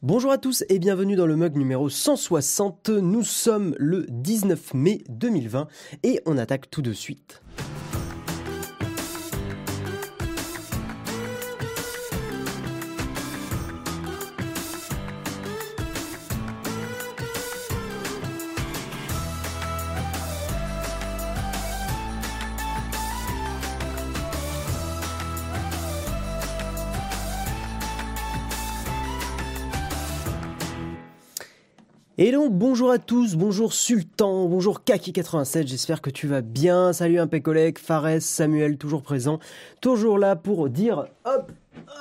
Bonjour à tous et bienvenue dans le mug numéro 160. Nous sommes le 19 mai 2020 et on attaque tout de suite. Et donc bonjour à tous, bonjour Sultan, bonjour Kaki87, j'espère que tu vas bien. Salut un collègue, Fares, Samuel, toujours présent, toujours là pour dire hop,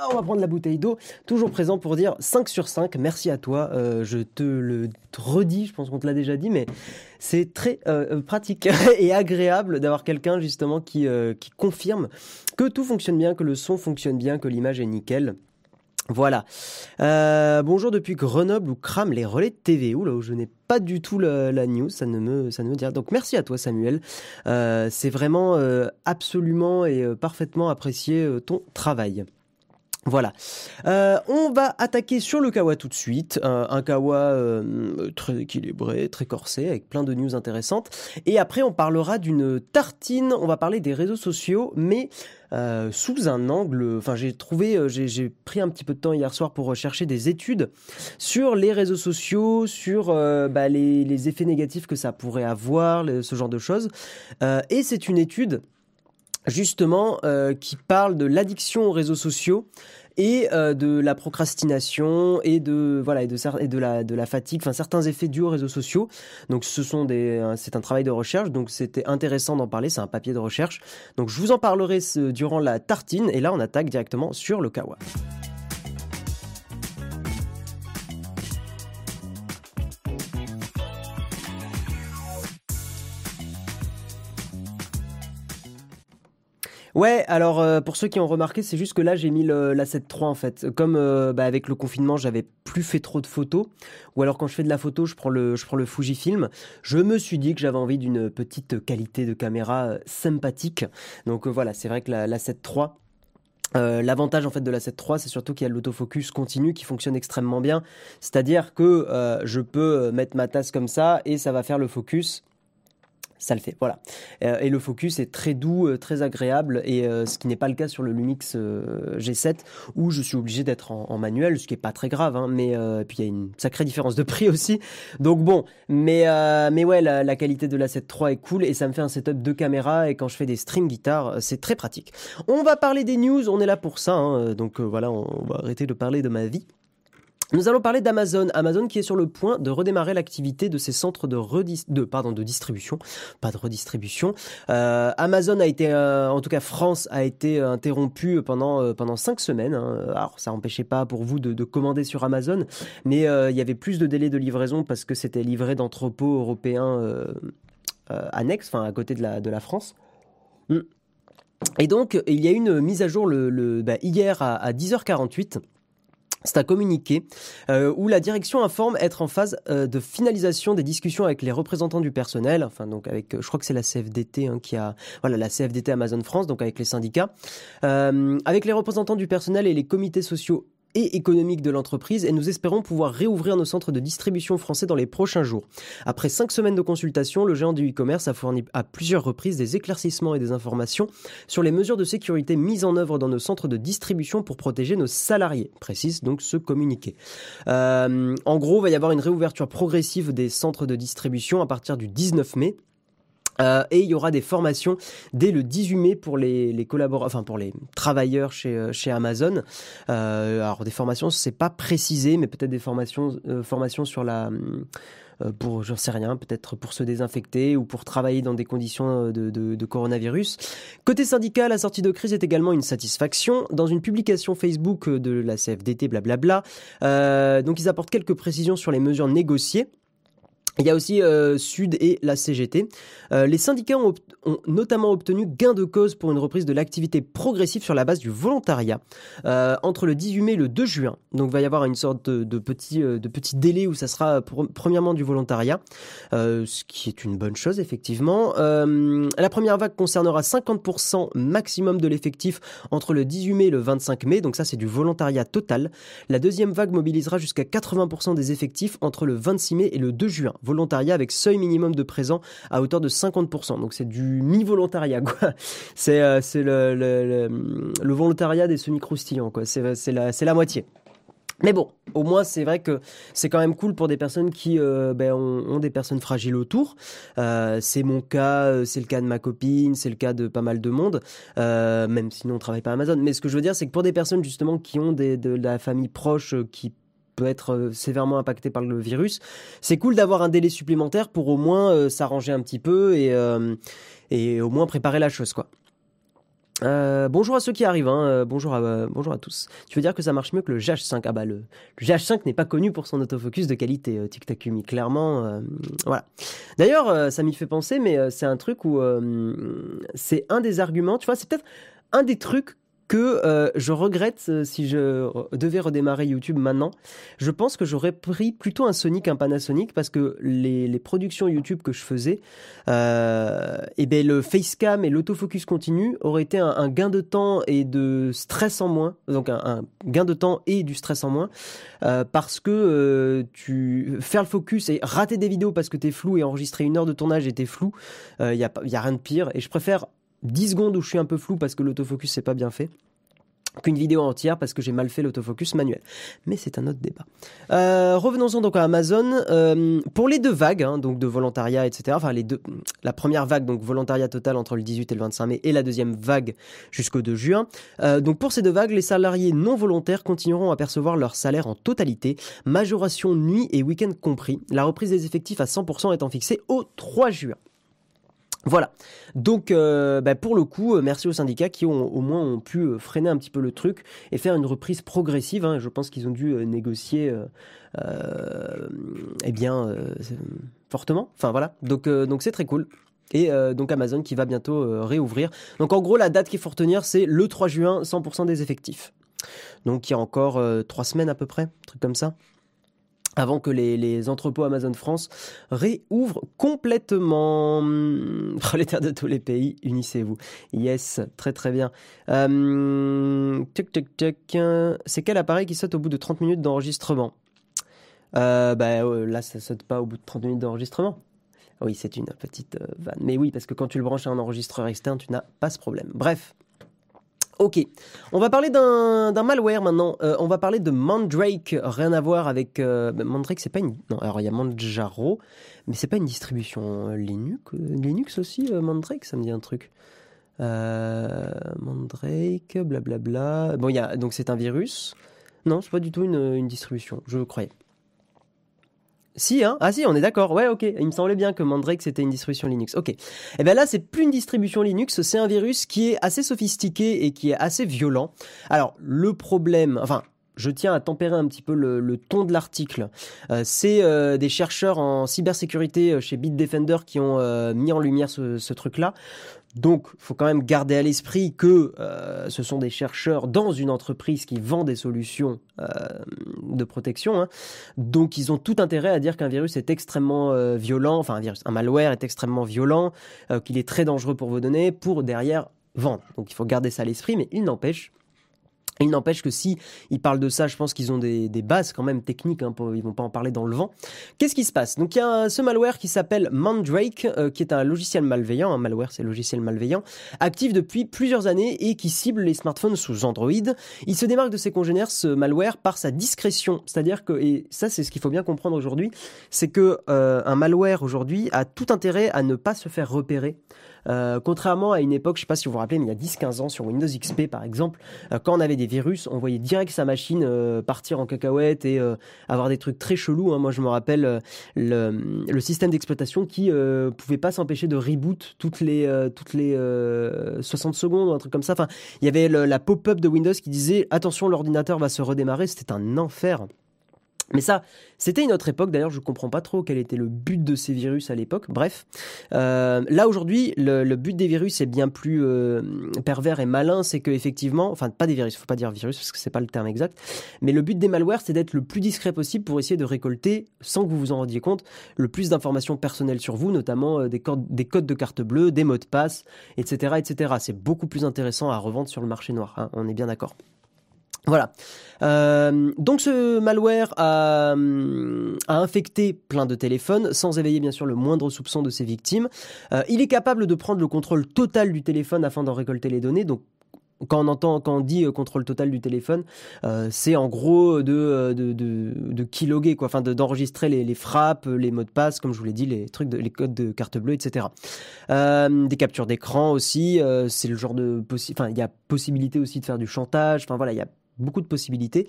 on va prendre la bouteille d'eau, toujours présent pour dire 5 sur 5, merci à toi, euh, je te le redis, je pense qu'on te l'a déjà dit, mais c'est très euh, pratique et agréable d'avoir quelqu'un justement qui, euh, qui confirme que tout fonctionne bien, que le son fonctionne bien, que l'image est nickel. Voilà. Euh, bonjour depuis Grenoble où crament les relais de TV. Là où je n'ai pas du tout la, news, ça ne me ça ne me dit. Donc merci à toi Samuel. Euh, c'est vraiment euh, absolument et parfaitement apprécié ton travail. Voilà. on va attaquer sur le kawa tout de suite. un kawa très équilibré, très corsé, avec plein de news intéressantes. Et après, on parlera d'une tartine. On va parler des réseaux sociaux, mais euh, sous un angle. Enfin, j'ai trouvé, euh, j'ai pris un petit peu de temps hier soir pour rechercher des études sur les réseaux sociaux, sur euh, bah, les, effets négatifs que ça pourrait avoir, ce genre de choses. et c'est une étude justement qui parle de l'addiction aux réseaux sociaux et euh, de la procrastination et de voilà et de de la de la fatigue, enfin certains effets dus aux réseaux sociaux. Donc ce sont des c'est un travail de recherche, donc c'était intéressant d'en parler, c'est un papier de recherche. Donc je vous en parlerai durant la tartine et là on attaque directement sur le kawa. Ouais, alors euh, pour ceux qui ont remarqué, c'est juste que là j'ai mis le, la 7.3 en fait. Comme euh, bah, avec le confinement, j'avais plus fait trop de photos, ou alors quand je fais de la photo, je prends le, je prends le Fujifilm. Je me suis dit que j'avais envie d'une petite qualité de caméra euh, sympathique. Donc voilà, c'est vrai que la, la 7.3 L'avantage en fait de la 7.3, c'est surtout qu'il y a l'autofocus continu qui fonctionne extrêmement bien. C'est-à-dire que je peux mettre ma tasse comme ça et ça va faire le focus ça le fait. Voilà. Euh, et le focus est très doux, euh, très agréable, et euh, ce qui n'est pas le cas sur le Lumix G7 où je suis obligé d'être en, manuel, ce qui est pas très grave. Hein, mais puis il y a une sacrée différence de prix aussi. Donc bon, mais mais ouais, la, qualité de la 7.3 est cool et ça me fait un setup de caméra et quand je fais des streams guitare, c'est très pratique. On va parler des news, on est là pour ça. Hein, donc voilà, on va arrêter de parler de ma vie. Nous allons parler d'Amazon. Amazon qui est sur le point de redémarrer l'activité de ses centres de, de, pardon, de distribution, pas de redistribution. Euh, Amazon a été, euh, en tout cas France a été interrompu pendant euh, pendant cinq semaines. Hein. Alors ça n'empêchait pas pour vous de, de, commander sur Amazon, mais il y avait plus de délais de livraison parce que c'était livré d'entrepôts européens annexes, enfin à côté de la de la France. Hmm. Et donc il y a une mise à jour bah, hier à, à 10h48 c'est un communiqué euh, où la direction informe être en phase euh, de finalisation des discussions avec les représentants du personnel, enfin donc avec, euh, je crois que c'est la CFDT hein, qui a, voilà la CFDT Amazon France, donc avec les syndicats, avec les représentants du personnel et les comités sociaux et économique de l'entreprise et nous espérons pouvoir réouvrir nos centres de distribution français dans les prochains jours. Après cinq semaines de consultation, le géant du e-commerce a fourni à plusieurs reprises des éclaircissements et des informations sur les mesures de sécurité mises en œuvre dans nos centres de distribution pour protéger nos salariés, précise donc ce communiqué. Euh, en gros, il va y avoir une réouverture progressive des centres de distribution à partir du 19 mai euh, et il y aura des formations dès le 18 mai pour les, les collaborateurs, enfin pour les travailleurs chez, euh, chez Amazon. Euh, alors des formations, c'est pas précisé, mais peut-être des formations, euh, formations sur la, euh, pour, j'en sais rien, peut-être pour se désinfecter ou pour travailler dans des conditions de, de, de, coronavirus. Côté syndical, la sortie de crise est également une satisfaction. Dans une publication Facebook de la CFDT, blablabla, euh, donc ils apportent quelques précisions sur les mesures négociées. Il y a aussi euh, Sud et la CGT. Euh, les syndicats ont, notamment obtenu gain de cause pour une reprise de l'activité progressive sur la base du volontariat euh, entre le 18 mai et le 2 juin. Donc il va y avoir une sorte de, petit, de petit délai où ça sera premièrement du volontariat, ce qui est une bonne chose effectivement. la première vague concernera 50% maximum de l'effectif entre le 18 mai et le 25 mai, donc ça c'est du volontariat total. La deuxième vague mobilisera jusqu'à 80% des effectifs entre le 26 mai et le 2 juin volontariat avec seuil minimum de présent à hauteur de 50%. Donc c'est du mi-volontariat, quoi. C'est euh, le, le, le, volontariat des semi-croustillants, quoi. C'est la, la moitié. Mais bon, au moins c'est vrai que c'est quand même cool pour des personnes qui euh, ben, ont, des personnes fragiles autour. Euh, c'est mon cas, c'est le cas de ma copine, c'est le cas de pas mal de monde, même si nous on travaille pas à Amazon. Mais ce que je veux dire, c'est que pour des personnes justement qui ont des, de la famille proche qui peut être euh, sévèrement impacté par le virus. C'est cool d'avoir un délai supplémentaire pour au moins euh, s'arranger un petit peu et, euh, et au moins préparer la chose, quoi. bonjour à ceux qui arrivent, hein. bonjour, à, bonjour à tous. Tu veux dire que ça marche mieux que le GH5 Ah bah le, GH5 n'est pas connu pour son autofocus de qualité, euh, TikTokumi, clairement. voilà. D'ailleurs, ça m'y fait penser, mais c'est un truc où c'est un des arguments, tu vois, c'est peut-être un des trucs que euh, je regrette euh, si je devais redémarrer YouTube maintenant. Je pense que j'aurais pris plutôt un Sony qu'un Panasonic parce que les, les, productions YouTube que je faisais, euh, et eh ben le facecam et l'autofocus continu auraient été un, gain de temps et de stress en moins, donc un, gain de temps et du stress en moins, euh, parce que euh, tu faire le focus et rater des vidéos parce que t'es flou et enregistrer une heure de tournage et t'es flou, il y a, y a rien de pire. Et je préfère 10 secondes où je suis un peu flou parce que l'autofocus c'est pas bien fait qu'une vidéo entière parce que j'ai mal fait l'autofocus manuel. Mais c'est un autre débat. Euh, revenons-en donc à Amazon. Euh, pour les deux vagues, hein, donc de volontariat, etc. Enfin, les deux, la première vague, donc volontariat total entre le 18 et le 25 mai, et la deuxième vague jusqu'au 2 juin. Euh, donc pour ces deux vagues, les salariés non volontaires continueront à percevoir leur salaire en totalité, majoration nuit et week-end compris. La reprise des effectifs à 100% étant fixée au 3 juin. Voilà. Donc, euh, bah, pour le coup, euh, merci aux syndicats qui ont au moins ont pu euh, freiner un petit peu le truc et faire une reprise progressive. Hein. Je pense qu'ils ont dû négocier, eh bien, fortement. Enfin voilà. Donc, c'est très cool. Et donc Amazon qui va bientôt réouvrir. Donc en gros, la date qu'il faut retenir, c'est le 3 juin, 100% des effectifs. Donc il y a encore trois semaines à peu près, truc comme ça avant que les, entrepôts Amazon France réouvrent complètement. Prolétaires de tous les pays, unissez-vous. Yes, très très bien. Euh, C'est quel appareil qui saute au bout de 30 minutes d'enregistrement? Euh, bah, euh, Là, ça saute pas au bout de 30 minutes d'enregistrement. Oui, c'est une petite euh, vanne. Mais oui, parce que quand tu le branches à un enregistreur externe, tu n'as pas ce problème. Bref. Ok, on va parler d'un malware maintenant. Euh, on va parler de Mandrake, rien à voir avec euh, bah, Mandrake. C'est pas une non. Alors il y a Manjaro, mais c'est pas une distribution euh, Linux. Linux aussi Mandrake, ça me dit un truc. Mandrake, blablabla. Bon, il y a donc c'est un virus. Non, c'est pas du tout une, une distribution. Je croyais. Si, hein Ah si, on est d'accord. Ouais, ok. Il me semblait bien que Mandrake, c'était une distribution Linux. Ok. Et eh bien là, c'est plus une distribution Linux, c'est un virus qui est assez sophistiqué et qui est assez violent. Alors, le problème... Enfin, je tiens à tempérer un petit peu le, ton de l'article. Euh, c'est euh, des chercheurs en cybersécurité euh, chez Bitdefender qui ont mis en lumière ce, ce truc-là. Donc, il faut quand même garder à l'esprit que euh, ce sont des chercheurs dans une entreprise qui vend des solutions euh, de protection. Hein. Donc, ils ont tout intérêt à dire qu'un virus est extrêmement euh, violent, enfin un virus, un malware est extrêmement violent, qu'il est très dangereux pour vos données, pour derrière vendre. Donc, il faut garder ça à l'esprit, mais il n'empêche il n'empêche que si ils parlent de ça, je pense qu'ils ont des, bases quand même techniques, hein, pour, ils vont pas en parler dans le vent. Qu'est-ce qui se passe? Donc il y a ce malware qui s'appelle Mandrake, euh, qui est un logiciel malveillant, un malware c'est logiciel malveillant, actif depuis plusieurs années et qui cible les smartphones sous Android. Il se démarque de ses congénères, ce malware, par sa discrétion, c'est-à-dire que, et ça c'est ce qu'il faut bien comprendre aujourd'hui, c'est que euh, un malware aujourd'hui a tout intérêt à ne pas se faire repérer. Euh, contrairement à une époque, je ne sais pas si vous vous rappelez, mais il y a 10-15 ans sur Windows XP par exemple, euh, quand on avait des virus, on voyait direct sa machine euh, partir en cacahuète et avoir des trucs très chelous. Hein. Moi, je me rappelle le, système d'exploitation qui pouvait pas s'empêcher de reboot toutes les toutes les 60 secondes ou un truc comme ça. Enfin, il y avait la pop-up de Windows qui disait attention, l'ordinateur va se redémarrer. C'était un enfer. Mais ça, c'était une autre époque. D'ailleurs, je comprends pas trop quel était le but de ces virus à l'époque. Bref, euh, là aujourd'hui, le, but des virus est bien plus euh, pervers et malin. C'est que effectivement, enfin pas des virus, faut pas dire virus parce que c'est pas le terme exact. Mais le but des malwares, c'est d'être le plus discret possible pour essayer de récolter, sans que vous vous en rendiez compte, le plus d'informations personnelles sur vous, notamment euh, des, codes, des codes de carte bleue, des mots de passe, etc., etc. C'est beaucoup plus intéressant à revendre sur le marché noir. Hein, on est bien d'accord. Voilà. Euh, donc ce malware a, a, infecté plein de téléphones sans éveiller bien sûr le moindre soupçon de ses victimes. Euh, il est capable de prendre le contrôle total du téléphone afin d'en récolter les données. Donc quand on entend, quand on dit euh, contrôle total du téléphone, euh, c'est en gros de euh, de, de, quoi, enfin d'enregistrer les, frappes, les mots de passe, comme je vous l'ai dit, les trucs, les codes de carte bleue, etc. Euh, des captures d'écran aussi, euh, c'est le genre de enfin il y a possibilité aussi de faire du chantage, enfin voilà il y a beaucoup de possibilités.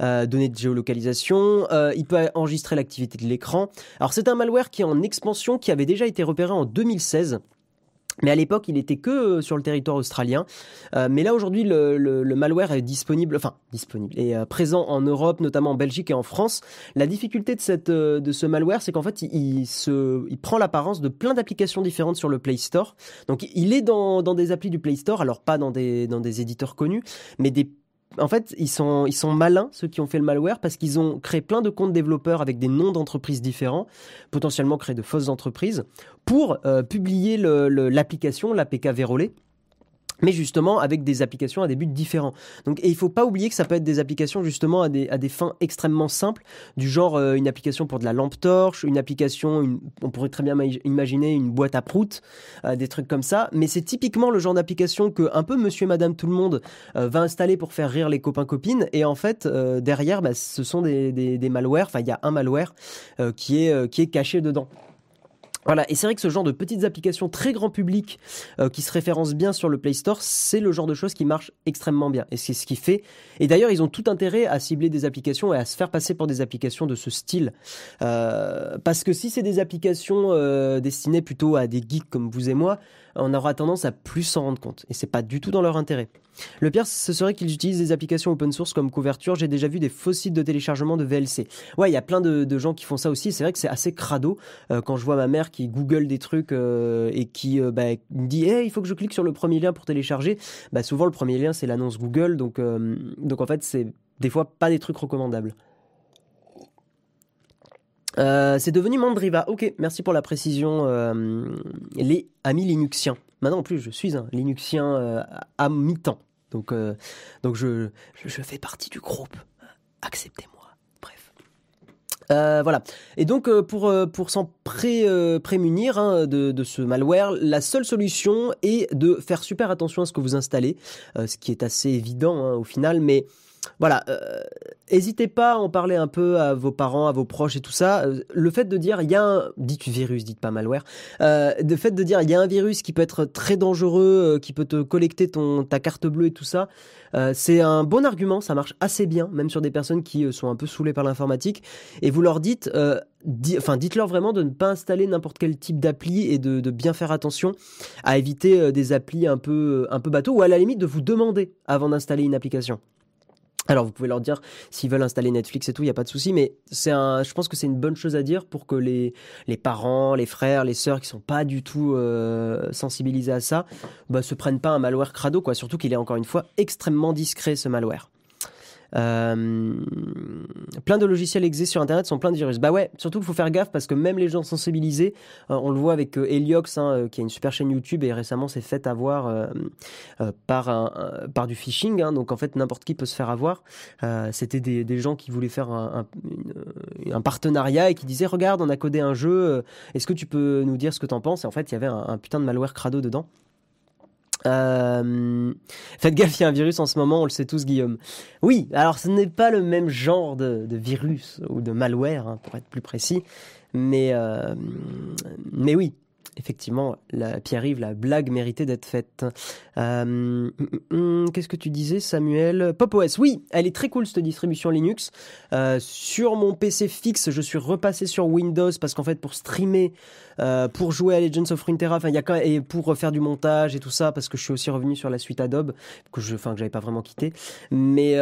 Euh, données de géolocalisation, euh, il peut enregistrer l'activité de l'écran. Alors c'est un malware qui est en expansion, qui avait déjà été repéré en 2016. Mais à l'époque, il était que euh, sur le territoire australien. Mais là, aujourd'hui, le, le, malware est disponible, enfin disponible, est présent en Europe, notamment en Belgique et en France. La difficulté de cette de ce malware, c'est qu'en fait, il, il, se, il prend l'apparence de plein d'applications différentes sur le Play Store. Donc, il est dans, dans des applis du Play Store, alors pas dans des dans des éditeurs connus, mais des en fait, ils sont, malins, ceux qui ont fait le malware, parce qu'ils ont créé plein de comptes développeurs avec des noms d'entreprises différents, potentiellement créé de fausses entreprises, pour euh, publier l'application, l'APK Verolé, mais justement avec des applications à des buts différents. Donc, et il faut pas oublier que ça peut être des applications justement à des, à des fins extrêmement simples, du genre euh, une application pour de la lampe torche, une application, une, on pourrait très bien imaginer une boîte à prout, euh, des trucs comme ça. Mais c'est typiquement le genre d'application que un peu Monsieur et Madame tout le monde euh, va installer pour faire rire les copains copines. Et en fait, derrière, bah, ce sont des, des, des malwares. Enfin, il y a un malware qui est qui est caché dedans. Voilà, et c'est vrai que ce genre de petites applications très grand public euh, qui se référencent bien sur le Play Store, c'est le genre de choses qui marche extrêmement bien. Et c'est ce qui fait. Et d'ailleurs, ils ont tout intérêt à cibler des applications et à se faire passer pour des applications de ce style. Euh, parce que si c'est des applications euh, destinées plutôt à des geeks comme vous et moi, on aura tendance à plus s'en rendre compte. Et c'est pas du tout dans leur intérêt. Le pire, ce serait qu'ils utilisent des applications open source comme couverture. J'ai déjà vu des faux sites de téléchargement de VLC. Ouais, il y a plein de, gens qui font ça aussi. C'est vrai que c'est assez crado euh, quand je vois ma mère qui google des trucs euh, et qui euh, bah, me dit hey, il faut que je clique sur le premier lien pour télécharger. Bah, souvent, le premier lien, c'est l'annonce Google. Donc, donc en fait, c'est des fois pas des trucs recommandables. Euh, c'est devenu Mandriva. Ok, merci pour la précision. Euh, les amis linuxiens. Maintenant, en plus, je suis un linuxien euh, à mi-temps. Donc, donc je, je, fais partie du groupe. Acceptez-moi. Bref. Voilà. Et donc, pour, pour s'en pré, prémunir hein, de, de, ce malware, la seule solution est de faire super attention à ce que vous installez, ce qui est assez évident hein, au final, mais voilà, n'hésitez euh, pas à en parler un peu à vos parents, à vos proches et tout ça. Euh, le fait de dire il y a un, dites virus, dites pas malware, euh, le fait de dire il y a un virus qui peut être très dangereux, qui peut te collecter ton ta carte bleue et tout ça, c'est un bon argument, ça marche assez bien, même sur des personnes qui sont un peu saoulées par l'informatique. Et vous leur dites, di, enfin dites-leur vraiment de ne pas installer n'importe quel type d'appli et de, bien faire attention à éviter des applis un peu un peu ou à la limite de vous demander avant d'installer une application. Alors vous pouvez leur dire s'ils veulent installer Netflix et tout, il y a pas de souci, mais c'est un, je pense que c'est une bonne chose à dire pour que les les parents, les frères, les sœurs qui sont pas du tout euh, sensibilisés à ça, bah, se prennent pas un malware crado quoi. Surtout qu'il est encore une fois extrêmement discret ce malware. Euh, plein de logiciels exés sur Internet sont plein de virus. Bah ouais, surtout qu'il faut faire gaffe parce que même les gens sensibilisés, euh, on le voit avec euh, Heliox, hein, qui a une super chaîne YouTube et récemment s'est fait avoir par, par du phishing. Hein, donc en fait, n'importe qui peut se faire avoir. C'était des, gens qui voulaient faire un, partenariat et qui disaient Regarde, on a codé un jeu, est-ce que tu peux nous dire ce que t'en penses? Et en fait, il y avait un, un putain de malware crado dedans. Euh, faites gaffe, il y a un virus en ce moment, on le sait tous, Guillaume. Oui, alors ce n'est pas le même genre de, virus ou de malware, hein, pour être plus précis, mais, euh, mais oui, effectivement, la, Pierre-Yves, la blague méritait d'être faite. Euh, Qu'est-ce que tu disais, Samuel? PopOS, oui, elle est très cool cette distribution Linux. Euh, sur mon PC fixe, je suis repassé sur Windows parce qu'en fait, pour streamer, euh, pour jouer à Legends of Runeterra, y a et pour faire du montage et tout ça, parce que je suis aussi revenu sur la suite Adobe que je, enfin, que j'avais pas vraiment quitté. Mais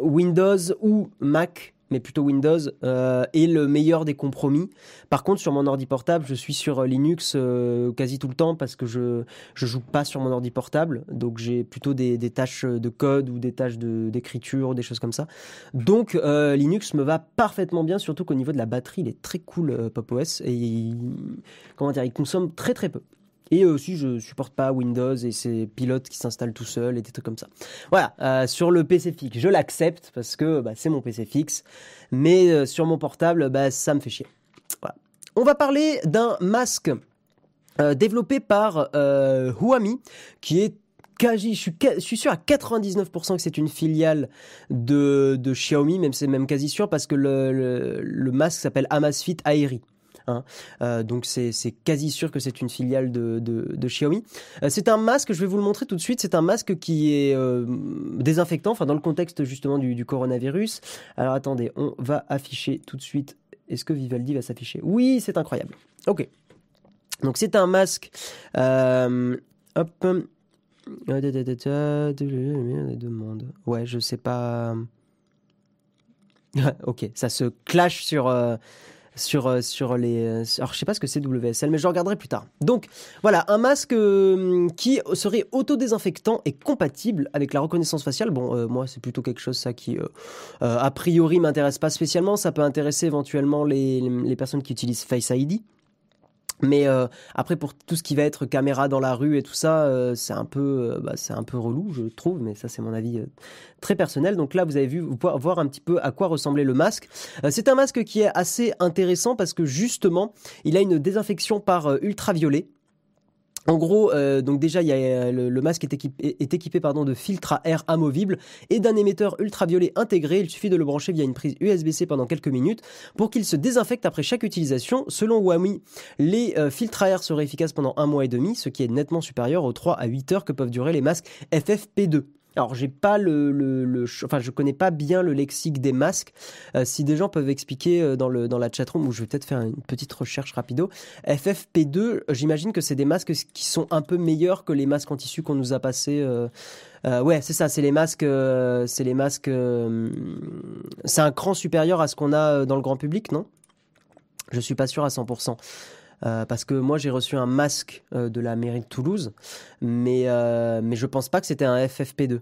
Windows ou Mac mais plutôt Windows, euh, est le meilleur des compromis. Par contre, sur mon ordi portable, je suis sur Linux euh, quasi tout le temps parce que je je joue pas sur mon ordi portable, donc j'ai plutôt des, tâches de code ou des tâches d'écriture, des choses comme ça. Donc euh, Linux me va parfaitement bien, surtout qu'au niveau de la batterie, il est très cool Pop OS et comment il consomme très très peu. Et aussi, je supporte pas Windows et ses pilotes qui s'installent tout seuls et des trucs comme ça. Voilà, euh, sur le PC fixe, je l'accepte parce que bah, c'est mon PC fixe. Mais euh, sur mon portable, bah, ça me fait chier. On va parler d'un masque euh, développé par Huami, qui est quasi, je suis, je suis sûr à 99% que c'est une filiale de, Xiaomi, même c'est même quasi sûr parce que le masque s'appelle Amazfit Airi. Hein. Euh, donc c'est quasi sûr que c'est une filiale de, Xiaomi. Euh, c'est un masque, je vais vous le montrer tout de suite, c'est un masque qui est euh, désinfectant, enfin dans le contexte justement du, coronavirus. Alors attendez, on va afficher tout de suite. Est-ce que Vivaldi va s'afficher? Oui, c'est incroyable. Ok. Donc c'est un masque. hop. Demande. Ouais, je sais pas. ok, ça se clash sur sur les. Euh, alors, je sais pas ce que c'est WSL, mais je regarderai plus tard. Donc, voilà, un masque euh, qui serait autodésinfectant et compatible avec la reconnaissance faciale. Bon, moi, c'est plutôt quelque chose, ça, qui, a priori, m'intéresse pas spécialement. Ça peut intéresser éventuellement les, les personnes qui utilisent Face ID. Mais euh, après pour tout ce qui va être caméra dans la rue et tout ça, euh, c'est un peu, euh, bah, c'est un peu relou, je trouve. Mais ça, c'est mon avis très personnel. Donc là, vous avez vu, vous pouvez voir un petit peu à quoi ressemblait le masque. c'est un masque qui est assez intéressant parce que justement, il a une désinfection par ultraviolet. En gros, euh, donc déjà, il y a, euh, le, masque est équipé, est équipé de filtres à air amovibles et d'un émetteur ultraviolet intégré. Il suffit de le brancher via une prise USB-C pendant quelques minutes pour qu'il se désinfecte après chaque utilisation. Selon Huawei, les euh, filtres à air seraient efficaces pendant un mois et demi, ce qui est nettement supérieur aux 3 à 8 heures que peuvent durer les masques FFP2. Alors j'ai pas le, le, enfin je connais pas bien le lexique des masques. Euh, si des gens peuvent expliquer euh, dans le dans la chatroom ou je vais peut-être faire une petite recherche rapido. FFP2, j'imagine que c'est des masques qui sont un peu meilleurs que les masques en tissu qu'on nous a passés. Euh, ouais, c'est ça, c'est les masques, c'est les masques. c'est un cran supérieur à ce qu'on a dans le grand public, non? Je suis pas sûr à 100%. Euh, parce que moi j'ai reçu un masque euh, de la mairie de Toulouse, mais, euh, mais je pense pas que c'était un FFP2.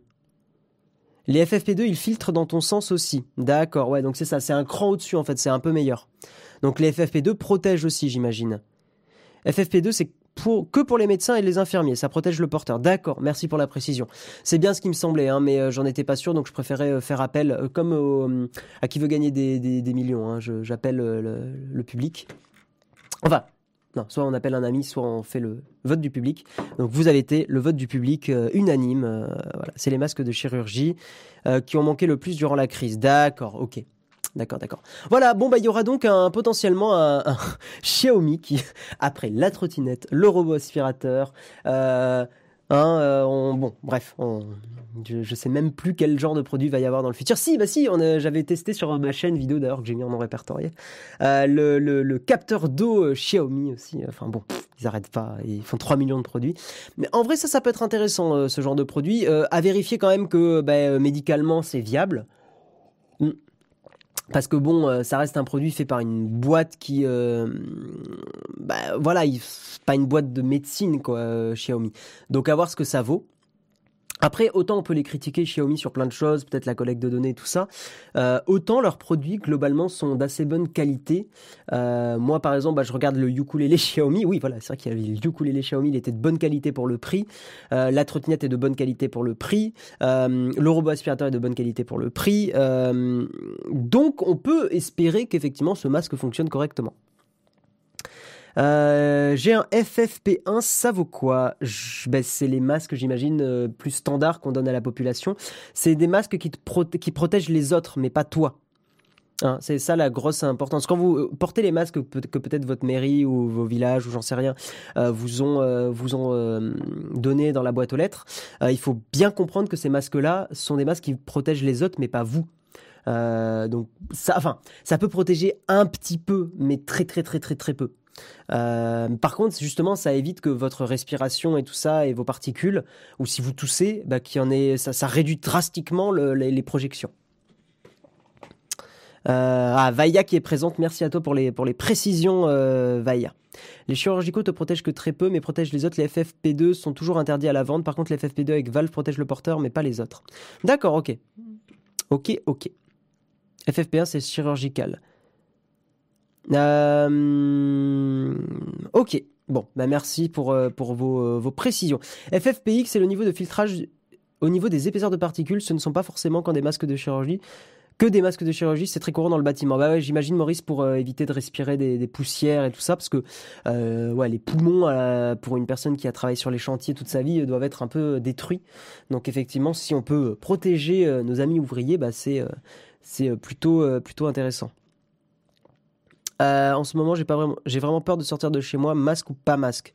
Les FFP2, ils filtrent dans ton sens aussi. D'accord, ouais, donc c'est ça, c'est un cran au-dessus en fait, c'est un peu meilleur. Donc les FFP2 protègent aussi, j'imagine. FFP2, c'est pour, que pour les médecins et les infirmiers, ça protège le porteur. D'accord, merci pour la précision. C'est bien ce qui me semblait, hein, mais j'en étais pas sûr, donc je préférais faire appel, comme à qui veut gagner des, des, millions. Hein, j'appelle le, le public. Enfin, non, soit on appelle un ami, soit on fait le vote du public. Donc vous avez été le vote du public euh, unanime. Euh, voilà, c'est les masques de chirurgie euh, qui ont manqué le plus durant la crise. D'accord, ok. D'accord, d'accord. Voilà, bon bah il y aura donc un potentiellement un, un Xiaomi qui, après la trottinette, le robot aspirateur, Hein, euh, bon, bref, je, je sais même plus quel genre de produit va y avoir dans le futur. Si, bah si, j'avais testé sur ma chaîne vidéo d'ailleurs que j'ai mis en non répertorié euh, le, capteur d'eau euh, Xiaomi aussi. Enfin bon, ils arrêtent pas, ils font 3 millions de produits. Mais en vrai, ça, ça peut être intéressant ce genre de produit. à vérifier quand même que bah, médicalement c'est viable. Parce que bon, euh, ça reste un produit fait par une boîte qui, euh, bah, voilà, pas une boîte de médecine quoi, euh, Xiaomi. Donc à voir ce que ça vaut. Après, autant on peut les critiquer Xiaomi sur plein de choses, peut-être la collecte de données, tout ça, euh, autant leurs produits globalement sont d'assez bonne qualité. Euh, moi, par exemple, bah, je regarde le ukulélé Xiaomi. Oui, voilà, c'est vrai qu'il y avait le ukulélé Xiaomi, il était de bonne qualité pour le prix. Euh, la trottinette est de bonne qualité pour le prix. le robot aspirateur est de bonne qualité pour le prix. donc, on peut espérer qu'effectivement ce masque fonctionne correctement. Euh, j'ai un FFP1, ça vaut quoi? Ben, C'est les masques, j'imagine, euh, plus standards qu'on donne à la population. C'est des masques qui, qui protègent les autres, mais pas toi. Hein, c'est ça la grosse importance. Quand vous euh, portez les masques que peut-être votre mairie ou vos villages ou j'en sais rien vous ont ont donné dans la boîte aux lettres, il faut bien comprendre que ces masques-là sont des masques qui protègent les autres mais pas vous. donc ça, enfin, ça peut protéger un petit peu, mais très très très très très peu. Euh, par contre, justement, ça évite que votre respiration et tout ça et vos particules, ou si vous toussez, bah, en ait, ça, réduit drastiquement les, projections. Euh, ah, Vailla qui est présente. Merci à toi pour les, pour les précisions, euh. Les chirurgicaux te protègent que très peu, mais protègent les autres. Les FFP2 sont toujours interdits à la vente. Par contre, les FFP2 avec valve protègent le porteur, mais pas les autres. D'accord, ok. Ok, ok. FFP1, c'est chirurgical. Euh, ok. Bon, bah merci pour, euh, euh, vos précisions. FFPX, c'est le niveau de filtrage au niveau des épaisseurs de particules. Ce ne sont pas forcément quand des masques de chirurgie que des masques de chirurgie, c'est très courant dans le bâtiment. Bah ouais, j'imagine Maurice pour éviter de respirer des, poussières et tout ça, parce que les poumons pour une personne qui a travaillé sur les chantiers toute sa vie doivent être un peu détruits. Donc effectivement, si on peut protéger nos amis ouvriers, bah c'est plutôt intéressant. En ce moment, j'ai pas vraiment, j'ai vraiment peur de sortir de chez moi, masque ou pas masque.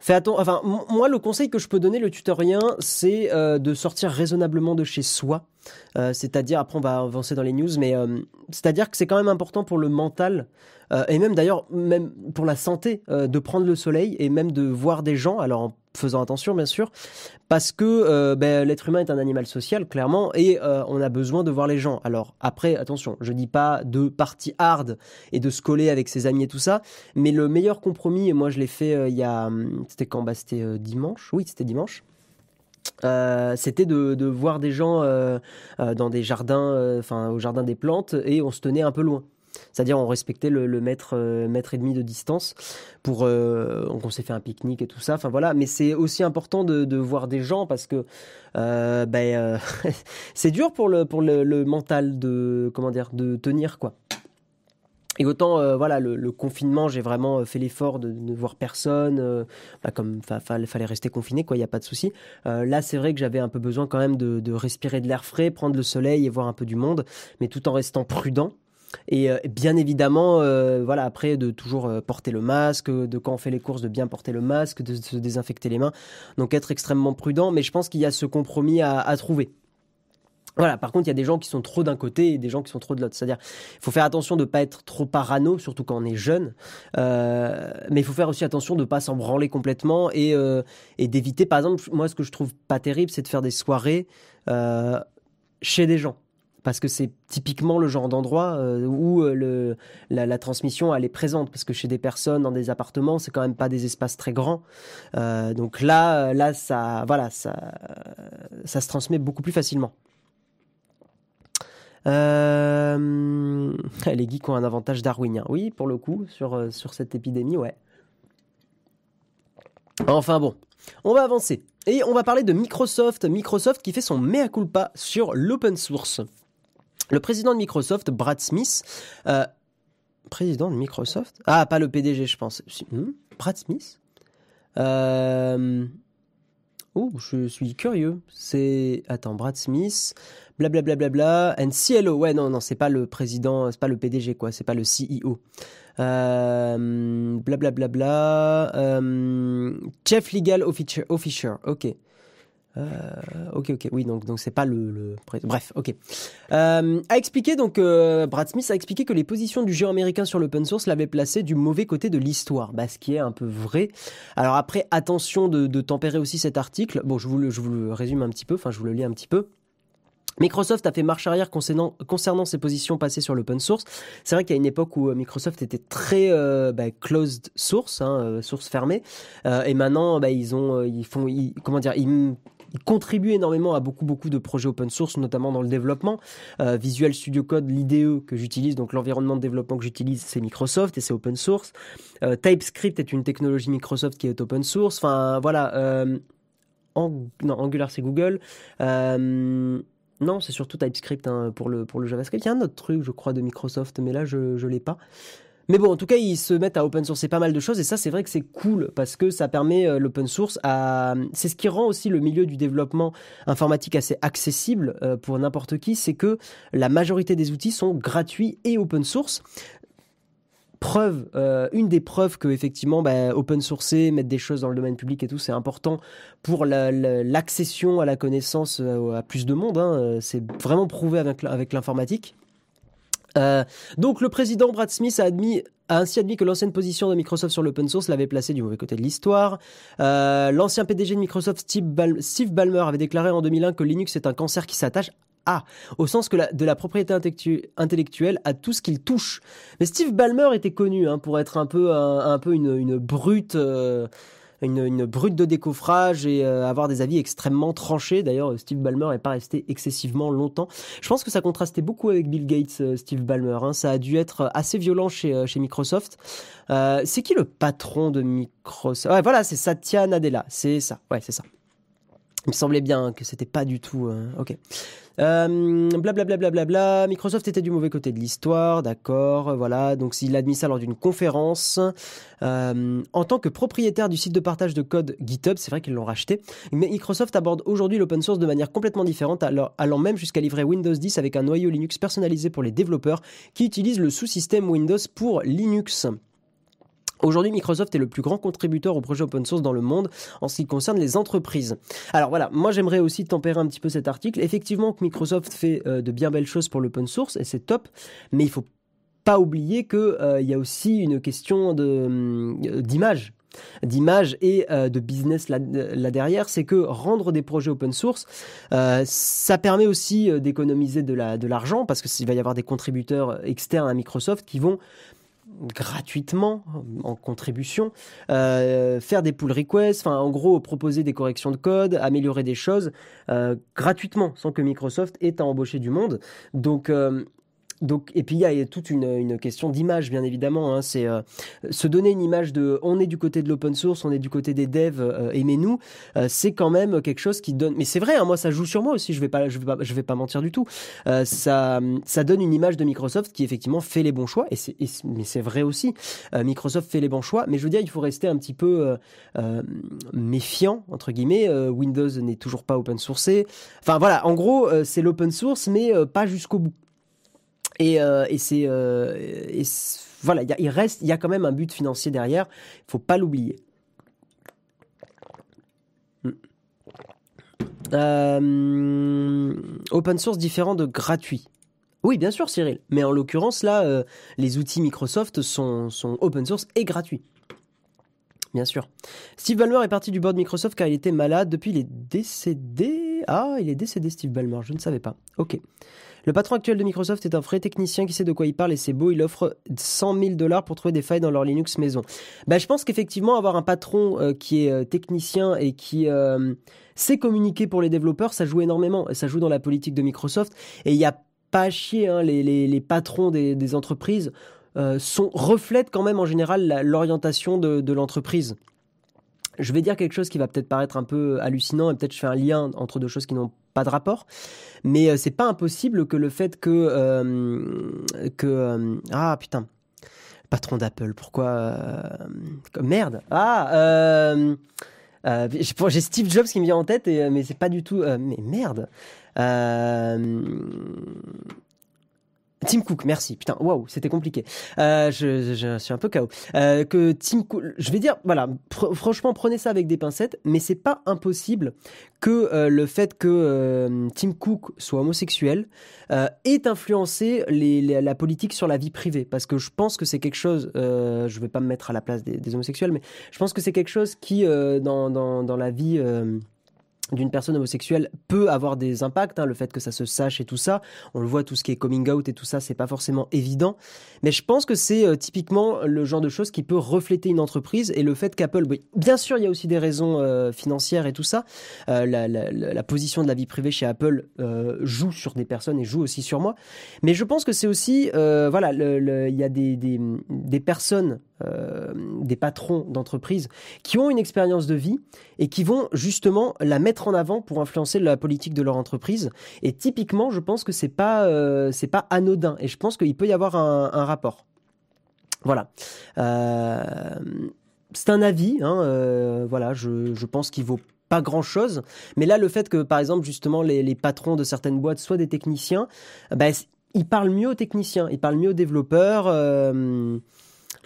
Fais attention. Enfin, moi, le conseil que je peux donner, le tutorien, c'est de sortir raisonnablement de chez soi. Euh, c'est-à-dire, après on va avancer dans les news, mais euh, c'est-à-dire que c'est quand même important pour le mental, euh, et même d'ailleurs, même pour la santé, de prendre le soleil et même de voir des gens, alors en faisant attention bien sûr, parce que ben, l'être humain est un animal social, clairement, et on a besoin de voir les gens. Alors après, attention, je dis pas de partie hard et de se coller avec ses amis et tout ça, mais le meilleur compromis, et moi je l'ai fait il y a, c'était quand? Bah, C'était dimanche, oui, c'était dimanche. Euh, c'était de, voir des gens euh, euh, dans des jardins, enfin au jardin des plantes, et on se tenait un peu loin. C'est-à-dire on respectait le, mètre, mètre et demi de distance pour on s'est fait un pique-nique et tout ça. Enfin voilà, mais c'est aussi important de, voir des gens parce que ben, c'est dur pour le pour le, mental de comment dire de tenir quoi. Et autant, euh, voilà, le, confinement, j'ai vraiment euh, fait l'effort de ne voir personne, euh, bah, comme il fallait rester confiné, quoi, il n'y a pas de souci. là, c'est vrai que j'avais un peu besoin quand même de, respirer de l'air frais, prendre le soleil et voir un peu du monde, mais tout en restant prudent. Et bien évidemment, voilà, après de toujours porter le masque, de quand on fait les courses, de bien porter le masque, de se désinfecter les mains. Donc être extrêmement prudent, mais je pense qu'il y a ce compromis à trouver. Voilà, par contre, il y a des gens qui sont trop d'un côté et des gens qui sont trop de l'autre. C'est-à-dire, il faut faire attention de ne pas être trop parano, surtout quand on est jeune. Euh, mais il faut faire aussi attention de ne pas s'en branler complètement et, euh, et d'éviter, par exemple, moi, ce que je trouve pas terrible, c'est de faire des soirées euh, chez des gens. Parce que c'est typiquement le genre d'endroit où la, transmission elle est présente. Parce que chez des personnes dans des appartements, c'est quand même pas des espaces très grands. donc là, là, ça, voilà, ça se transmet beaucoup plus facilement. Euh, les geeks ont un avantage darwinien. Oui, pour le coup, sur, euh, sur cette épidémie, ouais. Enfin bon, on va avancer. Et on va parler de Microsoft. Microsoft qui fait son mea culpa sur l'open source. Le président de Microsoft, Brad Smith, euh, président de Microsoft? Ah, pas le PDG, je pense. Hmm, Brad Smith? Oh, je suis curieux. C'est. Attends, Brad Smith blablabla, bla, bla, bla, and CLO. Ouais, non, non, c'est pas le président, c'est pas le PDG, quoi, c'est pas le CEO. Euh, blablabla, bla, euh, Chief Legal Officer, officer ok. Euh, ok, ok, oui, donc donc c'est pas le, bref, ok. Euh, a expliqué donc euh, Brad Smith a expliqué que les positions du géant américain sur l'open source l'avaient placé du mauvais côté de l'histoire, bah, ce qui est un peu vrai. Alors après, attention de, tempérer aussi cet article. Bon, je vous le je vous résume un petit peu, enfin je vous le lis un petit peu. Microsoft a fait marche arrière concernant, concernant ses positions passées sur l'open source. C'est vrai qu'il y a une époque où Microsoft était très bah, closed source, hein, source fermée, et maintenant bah, ils ont, ils font, comment dire, ils, contribuent énormément à beaucoup beaucoup de projets open source, notamment dans le développement. Visual Studio Code, l'IDE que j'utilise, donc l'environnement de développement que j'utilise, c'est Microsoft et c'est open source. TypeScript est une technologie Microsoft qui est open source. Enfin voilà. non, Angular c'est Google. Non, c'est surtout TypeScript hein, pour, le, pour le JavaScript. Il y a un autre truc, je crois, de Microsoft, mais là, je ne l'ai pas. Mais bon, en tout cas, ils se mettent à open sourcer pas mal de choses et ça, c'est vrai que c'est cool parce que ça permet euh, l'open source à. C'est ce qui rend aussi le milieu du développement informatique assez accessible euh, pour n'importe qui, c'est que la majorité des outils sont gratuits et open source preuve, euh, une des preuves que effectivement, bah, open sourcer, mettre des choses dans le domaine public et tout, c'est important pour l'accession à la connaissance à plus de monde. Hein, c'est vraiment prouvé avec l'informatique. Donc le président Brad Smith a admis a ainsi admis que l'ancienne position de Microsoft sur l'open source l'avait placé du mauvais côté de l'histoire. L'ancien PDG de Microsoft, Steve, Ballmer, avait déclaré en 2001 que Linux est un cancer qui s'attache Ah, au sens que de la propriété intellectuelle à tout ce qu'il touche. Mais Steve Ballmer était connu hein, pour être un peu, un, peu une, brute. Euh, une, brute de décoffrage et euh, avoir des avis extrêmement tranchés. D'ailleurs, Steve Ballmer n'est pas resté excessivement longtemps. Je pense que ça contrastait beaucoup avec Bill Gates, euh, Steve Ballmer. Hein. Ça a dû être assez violent chez, euh, chez Microsoft. c'est qui le patron de Microsoft? Ouais, voilà, c'est Satya Nadella. C'est ça. Ouais, c'est ça. Il me semblait bien que c'était pas du tout. ok. Blablabla, bla, bla, bla, Microsoft était du mauvais côté de l'histoire, d'accord, voilà. Donc il a admis ça lors d'une conférence. Euh, en tant que propriétaire du site de partage de code GitHub, c'est vrai qu'ils l'ont racheté, mais Microsoft aborde aujourd'hui l'open source de manière complètement différente, allant même jusqu'à livrer Windows 10 avec un noyau Linux personnalisé pour les développeurs qui utilisent le sous-système Windows pour Linux. Aujourd'hui, Microsoft est le plus grand contributeur au projet open source dans le monde en ce qui concerne les entreprises. Alors voilà, moi j'aimerais aussi tempérer un petit peu cet article. Effectivement, que Microsoft fait euh, de bien belles choses pour l'open source et c'est top, mais il faut pas oublier qu'il euh, y a aussi une question euh, d'image d'image et de business là, derrière, c'est que rendre des projets open source, ça permet aussi d'économiser de l'argent parce qu'il va y avoir des contributeurs externes à Microsoft qui vont gratuitement en contribution, euh, faire des pull requests, enfin en gros proposer des corrections de code, améliorer des choses euh, gratuitement sans que Microsoft ait à embaucher du monde. Donc euh, donc, et puis il y a toute une, question d'image, bien évidemment. Hein. c'est euh, se donner une image de on est du côté de l'open source, on est du côté des devs, euh, aimez-nous. Euh, c'est quand même quelque chose qui donne. Mais c'est vrai, hein, moi ça joue sur moi aussi. Je vais pas, je vais pas, je vais pas mentir du tout. ça, ça donne une image de Microsoft qui effectivement fait les bons choix. Et c'est, mais c'est vrai aussi. Microsoft fait les bons choix. Mais je veux dire, il faut rester un petit peu méfiant entre guillemets. Windows n'est toujours pas open sourcé. Enfin voilà, en gros, c'est l'open source, mais pas jusqu'au bout. Et, euh, et c'est euh, voilà, il reste, il y a quand même un but financier derrière. Il faut pas l'oublier. Hmm. Euh, open source différent de gratuit. Oui, bien sûr, Cyril. Mais en l'occurrence, là, les outils Microsoft sont, sont, open source et gratuits. Bien sûr. Steve Ballmer est parti du board Microsoft car il était malade. Depuis, il est décédé. Ah, il est décédé, Steve Ballmer. Je ne savais pas. Ok. Le patron actuel de Microsoft est un vrai technicien qui sait de quoi il parle et c'est beau. Il offre 100 000 dollars pour trouver des failles dans leur Linux maison. Bah, je pense qu'effectivement, avoir un patron euh, qui est euh, technicien et qui euh, sait communiquer pour les développeurs, ça joue énormément. Ça joue dans la politique de Microsoft. Et il n'y a pas à chier, hein, les, patrons des, entreprises sont, reflètent quand même en général l'orientation de, de l'entreprise. Je vais dire quelque chose qui va peut-être paraître un peu hallucinant et peut-être je fais un lien entre deux choses qui n'ont pas de rapport, mais euh, c'est pas impossible que le fait que euh, que euh, ah putain. Patron d'Apple pourquoi merde. Ah j'ai Steve Jobs qui me vient en tête mais c'est pas du tout mais merde Tim Cook, merci. Putain, waouh, c'était compliqué. Euh, je, suis un peu chaos. Euh, que Tim Cook, je vais dire, voilà, franchement, prenez ça avec des pincettes, mais c'est pas impossible que euh, le fait que Tim Cook soit homosexuel ait influencé la politique sur la vie privée, parce que je pense que c'est quelque chose. je vais pas me mettre à la place des, homosexuels, mais je pense que c'est quelque chose qui, dans, dans la vie d'une personne homosexuelle peut avoir des impacts, hein, le fait que ça se sache et tout ça. On le voit, tout ce qui est coming out et tout ça, c'est pas forcément évident. Mais je pense que c'est euh, typiquement le genre de choses qui peut refléter une entreprise et le fait qu'Apple, bien sûr, il y a aussi des raisons euh, financières et tout ça. Euh, la, la, la, position de la vie privée chez Apple joue sur des personnes et joue aussi sur moi. Mais je pense que c'est aussi, voilà, il y a des, des, des personnes euh, des patrons d'entreprises qui ont une expérience de vie et qui vont justement la mettre en avant pour influencer la politique de leur entreprise. Et typiquement, je pense que c'est pas euh, pas anodin et je pense qu'il peut y avoir un, rapport. Voilà. Euh, c'est un avis. Hein, voilà, je, je pense qu'il vaut pas grand chose. Mais là, le fait que, par exemple, justement, les, patrons de certaines boîtes soient des techniciens, ben, ils parlent mieux aux techniciens, ils parlent mieux aux développeurs.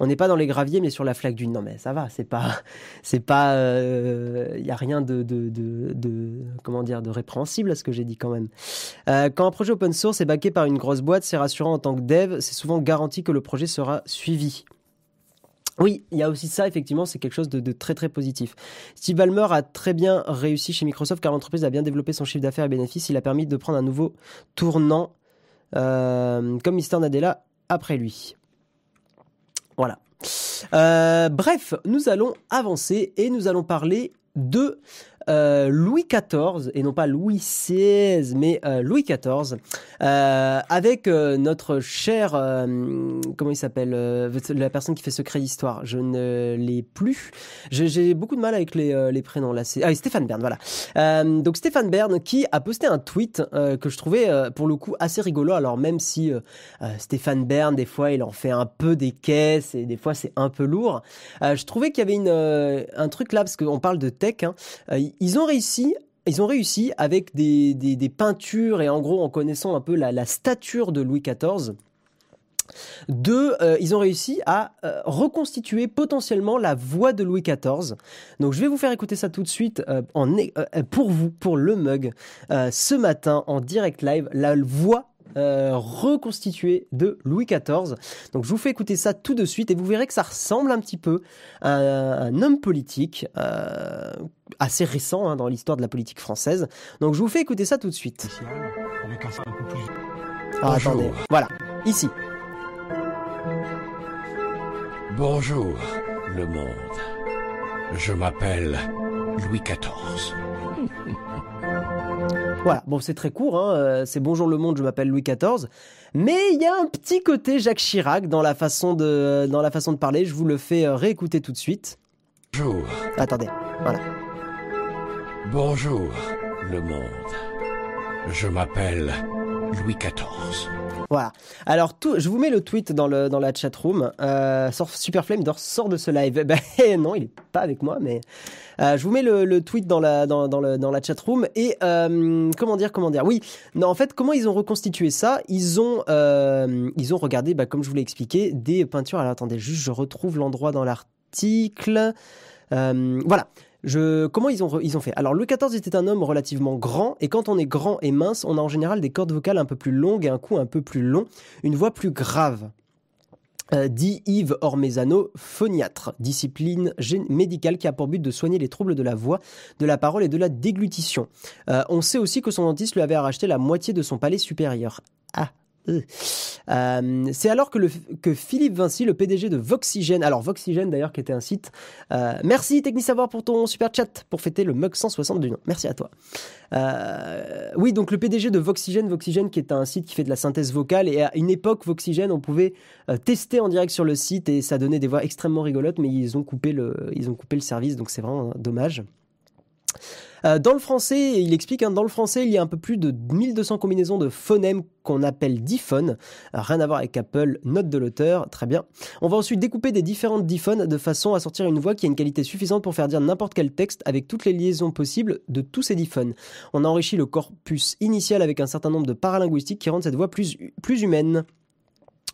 On n'est pas dans les graviers, mais sur la flaque d'une. Non, mais ça va, c'est pas, c'est pas, il euh, y a rien de, de, comment dire, de répréhensible à ce que j'ai dit quand même. Euh, quand un projet open source est backé par une grosse boîte, c'est rassurant en tant que dev, c'est souvent garanti que le projet sera suivi. Oui, il y a aussi ça, effectivement, c'est quelque chose de, très très positif. Steve Ballmer a très bien réussi chez Microsoft car l'entreprise a bien développé son chiffre d'affaires et bénéfices. Il a permis de prendre un nouveau tournant euh, comme Mister Nadella après lui. Voilà. Euh, bref, nous allons avancer et nous allons parler de euh, Louis XIV, et non pas Louis XVI, mais euh, Louis XIV, euh, avec notre cher, comment il s'appelle, la personne qui fait Secret d'Histoire, je ne l'ai plus. J'ai beaucoup de mal avec les, les prénoms là. Ah, Stéphane Bern, voilà. donc Stéphane Bern qui a posté un tweet que je trouvais pour le coup assez rigolo. Alors même si Stéphane Bern, des fois, il en fait un peu des caisses et des fois c'est un peu lourd, je trouvais qu'il y avait une, un truc là parce qu'on parle de tech. Hein, ils ont réussi ils ont réussi avec des, peintures et en gros en connaissant un peu la, stature de Louis XIV, de, euh, ils ont réussi à euh, reconstituer potentiellement la voix de Louis XIV. Donc je vais vous faire écouter ça tout de suite euh, en, pour vous, pour le mug, ce matin en direct live, la voix euh, reconstitué de Louis XIV. Donc je vous fais écouter ça tout de suite et vous verrez que ça ressemble un petit peu à un, homme politique assez récent hein, dans l'histoire de la politique française. Donc je vous fais écouter ça tout de suite. Ah, attendez, voilà, ici. Bonjour, le monde. Je m'appelle Louis XIV. Voilà, bon c'est très court, hein. Euh, c'est Bonjour le monde, je m'appelle Louis XIV, mais il y a un petit côté Jacques Chirac dans la façon de, dans la façon de parler, je vous le fais euh, réécouter tout de suite. Bonjour. Attendez, voilà. Bonjour le monde, je m'appelle Louis XIV. Voilà. Alors, je vous mets le tweet dans, le, dans la chat room. Euh, Superflame sort de ce live. Ben non, il est pas avec moi, mais euh, je vous mets le, tweet dans la, dans, dans, le, dans la chat room. Et euh, comment dire, comment dire? Oui, non, en fait, comment ils ont reconstitué ça? Ils ont, euh, ils ont regardé, bah, comme je vous l'ai expliqué, des peintures. Alors, attendez, juste, je retrouve l'endroit dans l'article. voilà comment ils ont, ils ont fait? Alors, Louis XIV était un homme relativement grand, et quand on est grand et mince, on a en général des cordes vocales un peu plus longues et un cou un peu plus long, une voix plus grave. Euh, dit Yves Ormezano, phoniatre, discipline médicale qui a pour but de soigner les troubles de la voix, de la parole et de la déglutition. Euh, on sait aussi que son dentiste lui avait racheté la moitié de son palais supérieur. Ah, euh, c'est alors que, Philippe Vinci, le PDG de Voxygène, alors Voxygène d'ailleurs qui était un site, euh, merci Technisavoir pour ton super chat pour fêter le mug 160 du nom, merci à toi. Euh, oui, donc le PDG de Voxygène, Voxygène qui est un site qui fait de la synthèse vocale et à une époque Voxygène on pouvait tester en direct sur le site et ça donnait des voix extrêmement rigolotes mais ils ont coupé le, ils ont coupé le service donc c'est vraiment dommage. Euh, dans le français, il explique, hein, dans le français, il y a un peu plus de 1200 combinaisons de phonèmes qu'on appelle diphones. Euh, rien à voir avec Apple, note de l'auteur, très bien. On va ensuite découper des différentes diphones de façon à sortir une voix qui a une qualité suffisante pour faire dire n'importe quel texte avec toutes les liaisons possibles de tous ces diphones. On a enrichi le corpus initial avec un certain nombre de paralinguistiques qui rendent cette voix plus, plus humaine.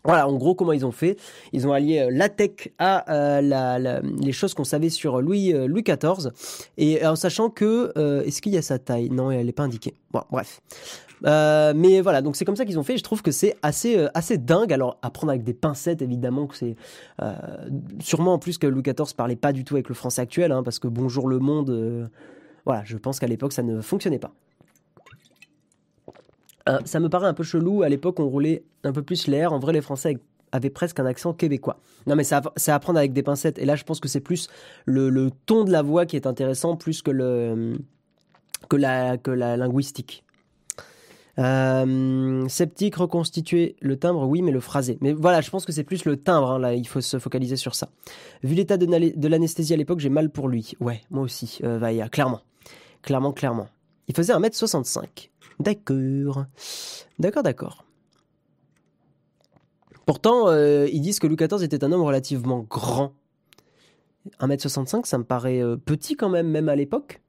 Voilà, en gros, comment ils ont fait Ils ont allié euh, la tech à euh, les choses qu'on savait sur Louis, euh, Louis XIV, et en sachant que est-ce qu'il y a sa taille? Non, elle n'est pas indiquée. Bon, bref. mais voilà, donc c'est comme ça qu'ils ont fait. Je trouve que c'est assez assez dingue. Alors à prendre avec des pincettes, évidemment que c'est sûrement en plus que Louis XIV parlait pas du tout avec le français actuel, hein, parce que Bonjour le monde, voilà, je pense qu'à l'époque ça ne fonctionnait pas. Euh, ça me paraît un peu chelou. À l'époque, on roulait un peu plus l'air. En vrai, les Français avaient presque un accent québécois. Non, mais c'est à prendre avec des pincettes. Et là, je pense que c'est plus le, ton de la voix qui est intéressant, plus que, le, la, que la linguistique. Euh, sceptique, reconstituer le timbre, oui, mais le phrasé. Mais voilà, je pense que c'est plus le timbre, hein, là, il faut se focaliser sur ça. Vu l'état de, l'anesthésie à l'époque, j'ai mal pour lui. Ouais, moi aussi, euh, Vaya, clairement. Clairement, clairement. Il faisait 1m65. D'accord. D'accord, d'accord. Pourtant, euh, ils disent que Louis XIV était un homme relativement grand. 1m65, ça me paraît euh, petit quand même, même à l'époque.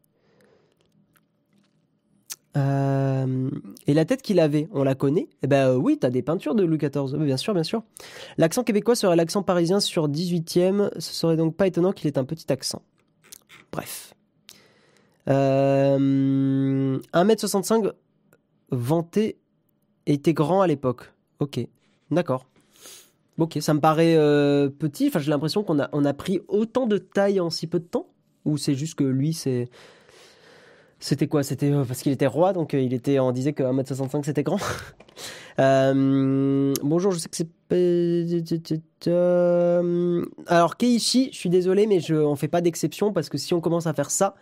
Euh, et la tête qu'il avait, on la connaît? Eh ben oui, t'as des peintures de Louis XIV, bien sûr, bien sûr. L'accent québécois serait l'accent parisien sur 18e, ce serait donc pas étonnant qu'il ait un petit accent. Bref. 1m65, vanté était grand à l'époque. Ok, d'accord. Ok, ça me paraît euh, petit. Enfin, j'ai l'impression qu'on a, on a pris autant de taille en si peu de temps? Ou c'est juste que lui, c'est. C'était quoi? C'était euh, parce qu'il était roi, donc euh, il était, on disait que 1m65 c'était grand. Bonjour, je sais que c'est. Alors Keiichi, je suis désolé, mais je, on fait pas d'exception parce que si on commence à faire ça,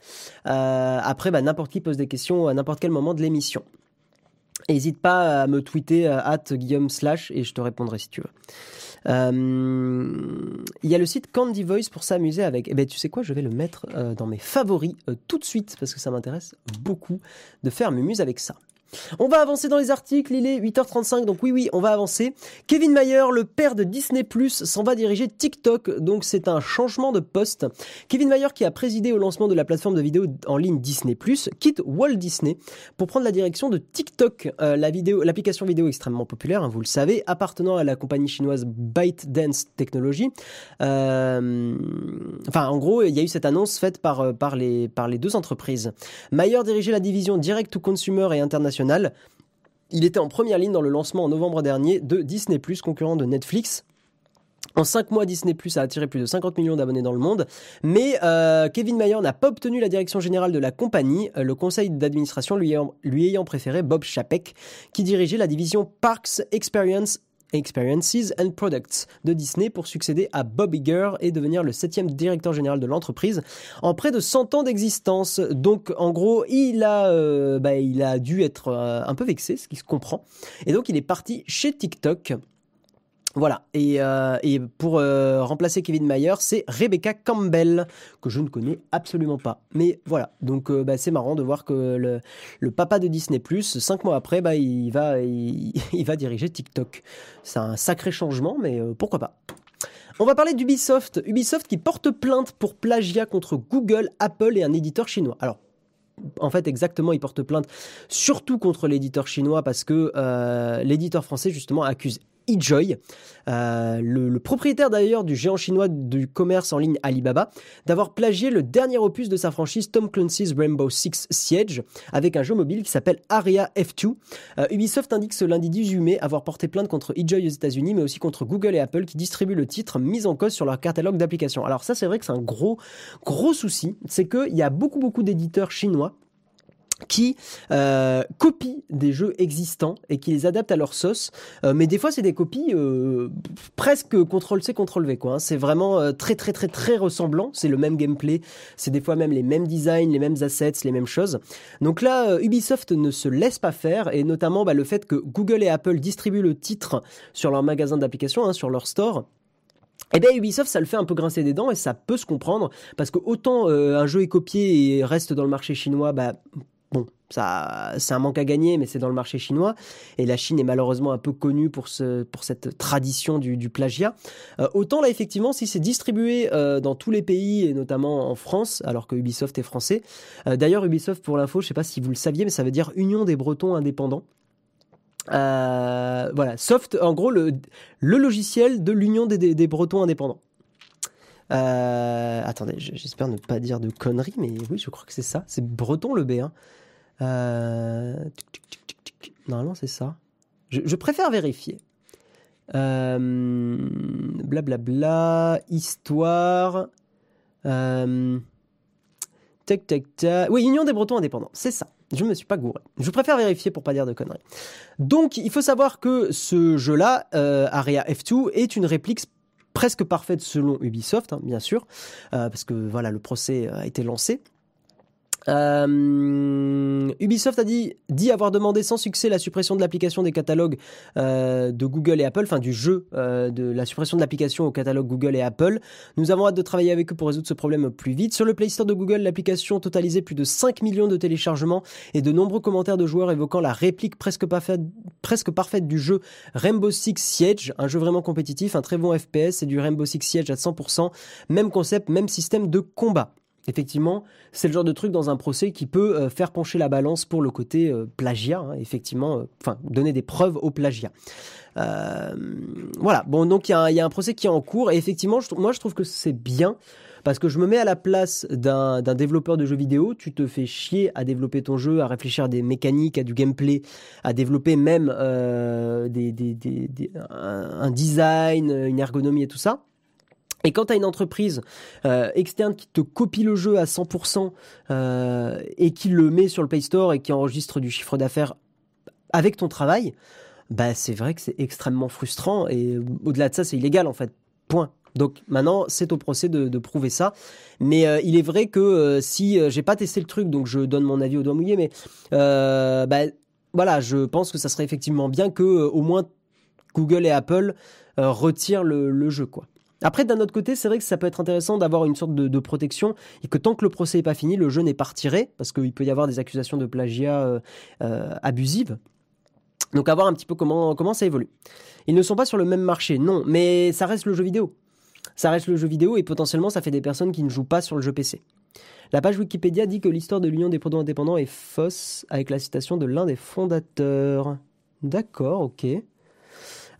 après, bah, n'importe qui pose des questions à n'importe quel moment de l'émission. N'hésite pas à me tweeter at Guillaume Slash et je te répondrai si tu veux. Euh, Il y a le site Candy Voice pour s'amuser avec. Eh ben, tu sais quoi, je vais le mettre euh, dans mes favoris euh, tout de suite parce que ça m'intéresse beaucoup de faire mumuse avec ça. On va avancer dans les articles, il est 8h35, donc oui, oui, on va avancer. Kevin Mayer, le père de Disney+, s'en va diriger TikTok, donc c'est un changement de poste. Kevin Mayer, qui a présidé au lancement de la plateforme de vidéo en ligne Disney+, quitte Walt Disney pour prendre la direction de TikTok, euh, la vidéo, l'application vidéo extrêmement populaire, hein, vous le savez, appartenant à la compagnie chinoise ByteDance Technology. Euh, enfin, en gros, il y a eu cette annonce faite par, euh, par, les, par les deux entreprises. Mayer dirigeait la division Direct to Consumer et International il était en première ligne dans le lancement en novembre dernier de Disney+, concurrent de Netflix. En 5 mois, Disney Plus a attiré plus de 50 millions d'abonnés dans le monde, mais euh, Kevin Mayer n'a pas obtenu la direction générale de la compagnie, euh, le conseil d'administration lui, ayant- préféré Bob Chapek, qui dirigeait la division Parks Experience Experiences and Products de Disney pour succéder à Bob Iger et devenir le septième directeur général de l'entreprise en près de 100 ans d'existence. Donc en gros, il a, euh, bah, il a dû être euh, un peu vexé, ce qui se comprend. Et donc il est parti chez TikTok. Voilà, et, euh, pour euh, remplacer Kevin Mayer, c'est Rebecca Campbell, que je ne connais absolument pas. Mais voilà, donc euh, bah, c'est marrant de voir que le, papa de Disney+, cinq mois après, bah, il, va, il, va diriger TikTok. C'est un sacré changement, mais pourquoi pas. On va parler d'Ubisoft. Ubisoft qui porte plainte pour plagiat contre Google, Apple et un éditeur chinois. Alors, en fait, exactement, il porte plainte surtout contre l'éditeur chinois parce que l'éditeur français, justement, accuse eJoy, euh, le, propriétaire d'ailleurs du géant chinois du commerce en ligne Alibaba, d'avoir plagié le dernier opus de sa franchise Tom Clancy's Rainbow Six Siege avec un jeu mobile qui s'appelle Aria F2. Euh, Ubisoft indique ce lundi 18 mai avoir porté plainte contre eJoy aux États-Unis, mais aussi contre Google et Apple qui distribuent le titre mis en cause sur leur catalogue d'applications. Alors ça, c'est vrai que c'est un gros, gros souci, c'est qu'il y a beaucoup, beaucoup d'éditeurs chinois qui euh, copient des jeux existants et qui les adaptent à leur sauce. Euh, mais des fois, c'est des copies euh, presque CTRL-C, CTRL-V. Hein. C'est vraiment euh, très, très, très, très ressemblant. C'est le même gameplay. C'est des fois même les mêmes designs, les mêmes assets, les mêmes choses. Donc là, Ubisoft ne se laisse pas faire. Et notamment bah, le fait que Google et Apple distribuent le titre sur leur magasin d'applications, hein, sur leur store. Eh bien Ubisoft ça le fait un peu grincer des dents et ça peut se comprendre parce que autant un jeu est copié et reste dans le marché chinois, bah ça, c'est un manque à gagner, mais c'est dans le marché chinois. Et la Chine est malheureusement un peu connue pour, ce, pour cette tradition du, plagiat. Euh, autant là, effectivement, si c'est distribué euh, dans tous les pays, et notamment en France, alors que Ubisoft est français. Euh, d'ailleurs, Ubisoft, pour l'info, je ne sais pas si vous le saviez, mais ça veut dire Union des Bretons indépendants. voilà, Soft, en gros, le, le logiciel de l'Union des, Bretons indépendants. Attendez, j'espère ne pas dire de conneries, mais oui, je crois que c'est ça. C'est breton le B1. Hein. Euh. Normalement, c'est ça. Je, préfère vérifier. Euh, Blablabla, bla, bla, histoire. Euh, tac, tac. Oui, Union des Bretons indépendants, c'est ça. Je me suis pas gouré. Je préfère vérifier pour pas dire de conneries. Donc, il faut savoir que ce jeu-là, euh, Area F2, est une réplique presque parfaite selon Ubisoft, hein, bien sûr, euh, parce que voilà, le procès a été lancé. Euh, Ubisoft a dit, avoir demandé sans succès la suppression de l'application des catalogues euh, de Google et Apple, enfin du jeu euh, de la suppression de l'application au catalogue Google et Apple. Nous avons hâte de travailler avec eux pour résoudre ce problème plus vite. Sur le Play Store de Google, l'application totalisait plus de 5 millions de téléchargements et de nombreux commentaires de joueurs évoquant la réplique presque parfaite, presque parfaite du jeu Rainbow Six Siege, un jeu vraiment compétitif, un très bon FPS et du Rainbow Six Siege à 100%, même concept, même système de combat. Effectivement, c'est le genre de truc dans un procès qui peut euh, faire pencher la balance pour le côté euh, plagiat, hein, effectivement, enfin euh, donner des preuves au plagiat. Voilà, bon donc il y, a un procès qui est en cours et effectivement, je, moi je trouve que c'est bien Parce que je me mets à la place d'un développeur de jeux vidéo, tu te fais chier à développer ton jeu, à réfléchir à des mécaniques, à du gameplay, à développer même un design, une ergonomie et tout ça. Et quand tu as une entreprise euh, externe qui te copie le jeu à 100% euh, et qui le met sur le Play Store et qui enregistre du chiffre d'affaires avec ton travail, bah c'est vrai que c'est extrêmement frustrant et au-delà de ça, c'est illégal en fait. Point. Donc maintenant, c'est au procès de, prouver ça. Mais euh, il est vrai que si j'ai pas testé le truc, donc je donne mon avis au doigt mouillé, mais bah, voilà, je pense que ça serait effectivement bien que au moins Google et Apple retirent le, le jeu, quoi. Après, d'un autre côté, c'est vrai que ça peut être intéressant d'avoir une sorte de, protection et que tant que le procès n'est pas fini, le jeu n'est pas retiré, parce qu'il peut y avoir des accusations de plagiat euh, euh, abusives. Donc à voir un petit peu comment, comment ça évolue. Ils ne sont pas sur le même marché, non, mais ça reste le jeu vidéo. Ça reste le jeu vidéo et potentiellement ça fait des personnes qui ne jouent pas sur le jeu PC. La page Wikipédia dit que l'histoire de l'Union des produits indépendants est fausse avec la citation de l'un des fondateurs. D'accord, ok.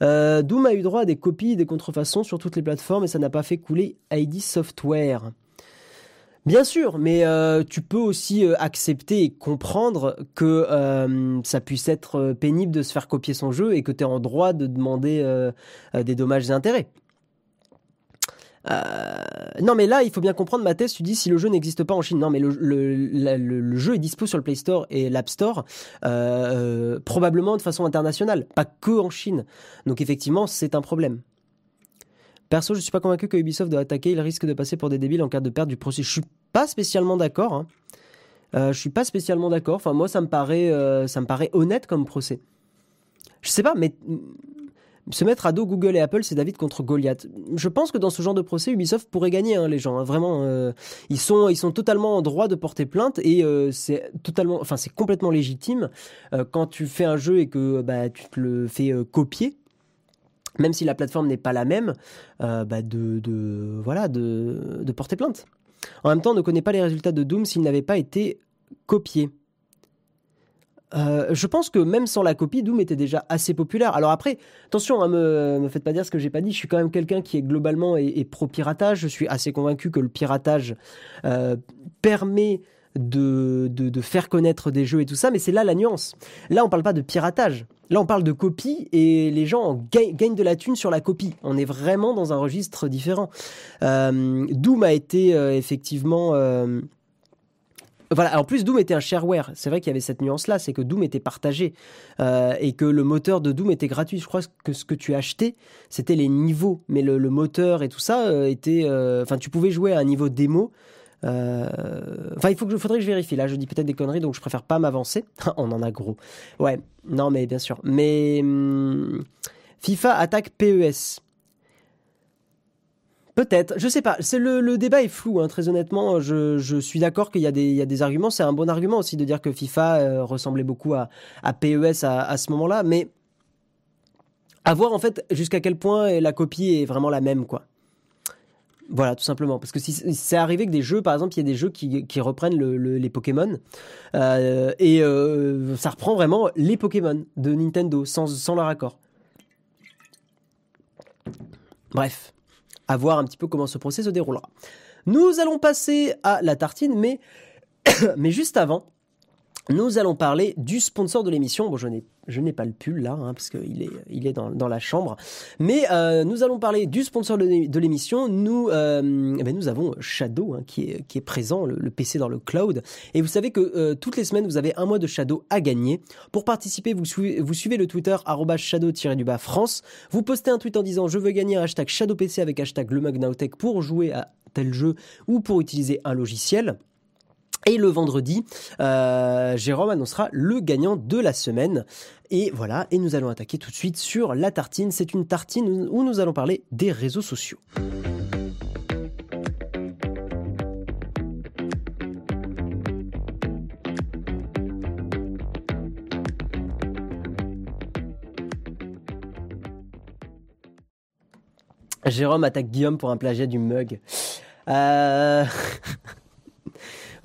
Euh, Doom a eu droit à des copies, des contrefaçons sur toutes les plateformes et ça n'a pas fait couler ID Software. Bien sûr, mais euh, tu peux aussi euh, accepter et comprendre que ça puisse être pénible de se faire copier son jeu et que tu es en droit de demander des dommages et intérêts. Euh, non, mais là, il faut bien comprendre, ma thèse, tu dis si le jeu n'existe pas en Chine. Non, mais le, jeu est dispo sur le Play Store et l'App Store, euh, probablement de façon internationale, pas que en Chine. Donc effectivement, c'est un problème. Perso, je suis pas convaincu que Ubisoft doit attaquer, il risque de passer pour des débiles en cas de perte du procès. Je suis pas spécialement d'accord. Hein. Euh, je suis pas spécialement d'accord. Enfin, moi, ça me paraît, ça me paraît honnête comme procès. Je sais pas, mais se mettre à dos Google et Apple, c'est David contre Goliath. Je pense que dans ce genre de procès, Ubisoft pourrait gagner, hein, les gens. Hein. vraiment, euh, ils sont, ils sont totalement en droit de porter plainte et euh, c'est totalement, enfin, c'est complètement légitime euh, quand tu fais un jeu et que bah, tu te le fais copier. Même si la plateforme n'est pas la même, bah, de, voilà, de, de porter plainte. En même temps, on ne connaît pas les résultats de Doom s'il n'avait pas été copié. Euh, je pense que même sans la copie, Doom était déjà assez populaire. Alors après, attention, hein, me, me faites pas dire ce que j'ai pas dit. Je suis quand même quelqu'un qui est globalement et, pro piratage. Je suis assez convaincu que le piratage euh, permet de, de, faire connaître des jeux et tout ça, mais c'est là la nuance. Là, on parle pas de piratage. Là, on parle de copie et les gens gagnent, de la thune sur la copie. On est vraiment dans un registre différent. Euh, Doom a été effectivement voilà, en plus Doom était un shareware. C'est vrai qu'il y avait cette nuance-là, c'est que Doom était partagé euh, et que le moteur de Doom était gratuit. Je crois que ce que tu achetais, c'était les niveaux, mais le, moteur et tout ça euh, était. Euh, enfin, tu pouvais jouer à un niveau démo. Enfin, il faut que faudrait que je vérifie. Là, je dis peut-être des conneries, donc je préfère pas m'avancer. On en a gros. Ouais, non, mais bien sûr. Mais hum, FIFA attaque PES. Peut-être, je sais pas. C'est le, débat est flou, hein, très honnêtement. Je, suis d'accord qu'il y, a des arguments. C'est un bon argument aussi de dire que FIFA euh, ressemblait beaucoup à, PES à, ce moment-là, mais à voir en fait jusqu'à quel point la copie est vraiment la même, quoi. Voilà, tout simplement. Parce que si c'est arrivé que des jeux, par exemple, il y a des jeux qui, reprennent les Pokémon euh, et euh, ça reprend vraiment les Pokémon de Nintendo sans, sans leur accord. Bref à voir un petit peu comment ce procès se déroulera. Nous allons passer à la tartine, mais, mais juste avant, nous allons parler du sponsor de l'émission. Bon, je n'ai, je n'ai pas le pull là, hein, parce qu'il est, il est dans, dans la chambre. Mais euh, nous allons parler du sponsor de, l'émission. Nous, euh, eh ben, nous avons Shadow hein, qui, est, qui est présent, le, PC dans le cloud. Et vous savez que euh, toutes les semaines, vous avez un mois de Shadow à gagner. Pour participer, vous suivez, vous suivez le Twitter shadow-du-bas France. Vous postez un tweet en disant je veux gagner un hashtag ShadowPC avec hashtag le pour jouer à tel jeu ou pour utiliser un logiciel. Et le vendredi, euh, Jérôme annoncera le gagnant de la semaine. Et voilà, et nous allons attaquer tout de suite sur la tartine. C'est une tartine où nous allons parler des réseaux sociaux. Jérôme attaque Guillaume pour un plagiat du mug. Euh...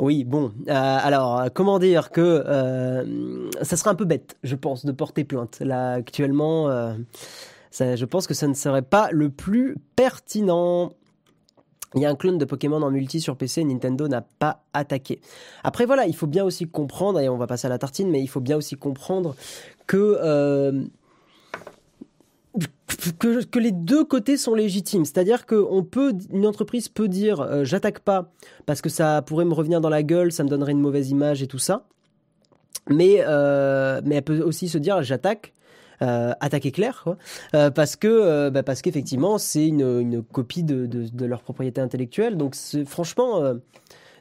Oui, bon, euh, alors comment dire que euh, ça serait un peu bête, je pense, de porter plainte. Là, actuellement, euh, je pense que ça ne serait pas le plus pertinent. Il y a un clone de Pokémon en multi sur PC, Nintendo n'a pas attaqué. Après voilà, il faut bien aussi comprendre, et on va passer à la tartine, mais il faut bien aussi comprendre que... Que, les deux côtés sont légitimes. C'est-à-dire qu'on peut, une entreprise peut dire euh, j'attaque pas parce que ça pourrait me revenir dans la gueule, ça me donnerait une mauvaise image et tout ça. Mais, euh, mais elle peut aussi se dire j'attaque euh, attaquer clair, quoi, euh, parce que bah, parce qu'effectivement c'est une, une, copie de, de, leur propriété intellectuelle. Donc franchement,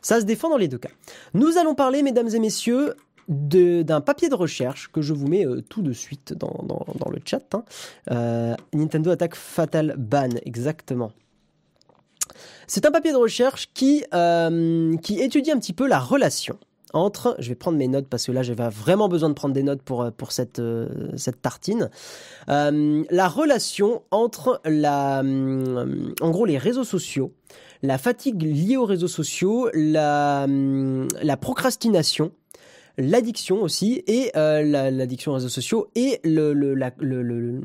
ça se défend dans les deux cas. Nous allons parler, mesdames et messieurs, d'un papier de recherche que je vous mets euh, tout de suite dans, le chat. Hein. Euh, Nintendo attaque Fatal Ban, exactement. C'est un papier de recherche qui, euh, qui étudie un petit peu la relation entre, je vais prendre mes notes parce que là j'avais vraiment besoin de prendre des notes pour, pour cette, cette tartine, la relation entre la, en gros les réseaux sociaux, la fatigue liée aux réseaux sociaux, la, la procrastination, l'addiction aussi et euh, l'addiction aux réseaux sociaux et le, le, le,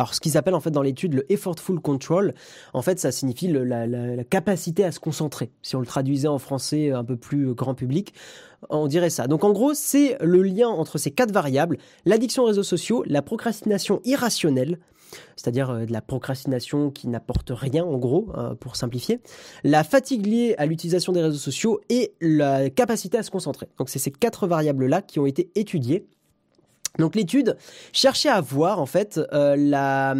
alors, ce qu'ils appellent en fait dans l'étude le effortful control, en fait, ça signifie la, capacité à se concentrer. Si on le traduisait en français un peu plus grand public, on dirait ça. Donc, en gros, c'est le lien entre ces quatre variables l'addiction aux réseaux sociaux, la procrastination irrationnelle, c'est-à-dire euh, de la procrastination qui n'apporte rien, en gros, euh, pour simplifier, la fatigue liée à l'utilisation des réseaux sociaux et la capacité à se concentrer. Donc, c'est ces quatre variables-là qui ont été étudiées donc l'étude cherchait à voir en fait euh, la,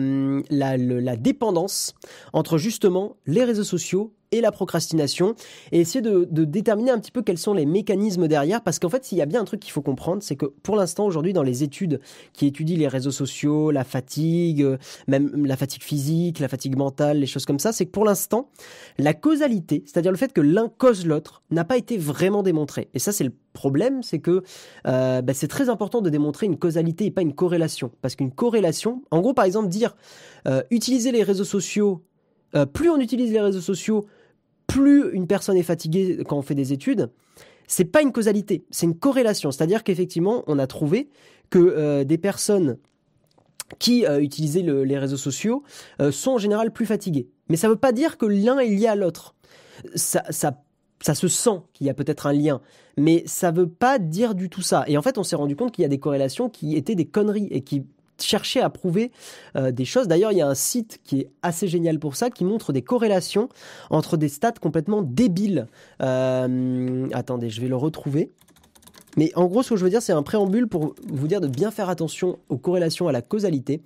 la, dépendance entre justement les réseaux sociaux et la procrastination et essayer de, déterminer un petit peu quels sont les mécanismes derrière parce qu'en fait s'il y a bien un truc qu'il faut comprendre c'est que pour l'instant aujourd'hui dans les études qui étudient les réseaux sociaux, la fatigue, même la fatigue physique, la fatigue mentale, les choses comme ça, c'est que pour l'instant la causalité, c'est-à-dire le fait que l'un cause l'autre, n'a pas été vraiment démontré. Et ça c'est le problème, c'est que euh, bah, c'est très important de démontrer une causalité et pas une corrélation parce qu'une corrélation, en gros par exemple dire euh, utiliser les réseaux sociaux, euh, plus on utilise les réseaux sociaux, plus une personne est fatiguée quand on fait des études, c'est pas une causalité, c'est une corrélation. C'est-à-dire qu'effectivement, on a trouvé que euh, des personnes qui euh, utilisaient le, les réseaux sociaux euh, sont en général plus fatiguées. Mais ça ne veut pas dire que l'un est lié à l'autre. Ça, ça, ça se sent qu'il y a peut-être un lien, mais ça veut pas dire du tout ça. Et en fait, on s'est rendu compte qu'il y a des corrélations qui étaient des conneries et qui chercher à prouver euh, des choses. D'ailleurs, il y a un site qui est assez génial pour ça, qui montre des corrélations entre des stats complètement débiles. Euh, attendez, je vais le retrouver. Mais en gros, ce que je veux dire, c'est un préambule pour vous dire de bien faire attention aux corrélations, à la causalité.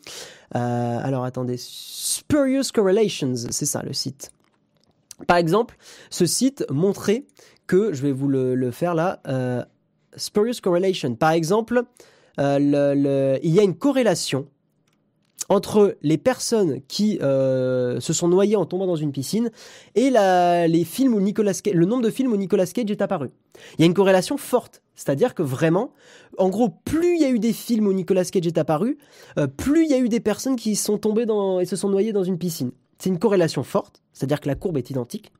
Euh, alors, attendez, Spurious Correlations, c'est ça le site. Par exemple, ce site montrait que, je vais vous le, faire là, Spurious Correlation. Par exemple, euh, il y a une corrélation entre les personnes qui euh, se sont noyées en tombant dans une piscine et les films où Nicolas le nombre de films où Nicolas Cage est apparu. Il y a une corrélation forte, c'est-à-dire que vraiment, en gros, plus il y a eu des films où Nicolas Cage est apparu, euh, plus il y a eu des personnes qui sont tombées et se sont noyées dans une piscine. C'est une corrélation forte, c'est-à-dire que la courbe est identique.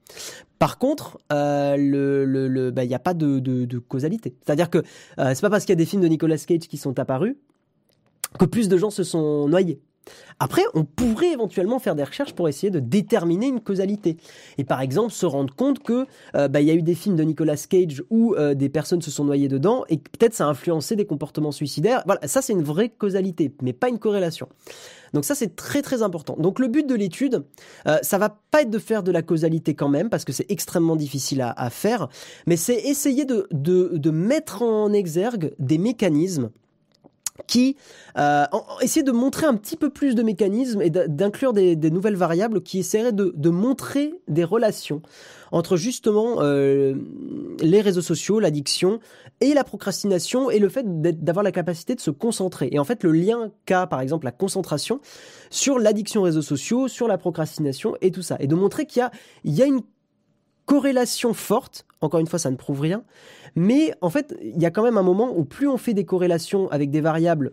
Par contre, euh, bah, il n'y a pas de causalité. C'est-à-dire que euh, c'est pas parce qu'il y a des films de Nicolas Cage qui sont apparus que plus de gens se sont noyés. Après, on pourrait éventuellement faire des recherches pour essayer de déterminer une causalité. Et par exemple, se rendre compte que euh, bah, il y a eu des films de Nicolas Cage où euh, des personnes se sont noyées dedans et peut-être ça a influencé des comportements suicidaires. Voilà, ça c'est une vraie causalité, mais pas une corrélation. Donc ça c'est très très important. Donc le but de l'étude, euh, ça va pas être de faire de la causalité quand même parce que c'est extrêmement difficile à, faire, mais c'est essayer de mettre en exergue des mécanismes qui euh, de montrer un petit peu plus de mécanismes et d'inclure des, nouvelles variables qui essaieraient de, montrer des relations entre justement euh, les réseaux sociaux, l'addiction et la procrastination et le fait d'avoir la capacité de se concentrer. Et en fait, le lien qu'a par exemple la concentration sur l'addiction aux réseaux sociaux, sur la procrastination et tout ça. Et de montrer qu'il y a une corrélation forte, encore une fois ça ne prouve rien, mais en fait il y a quand même un moment où plus on fait des corrélations avec des variables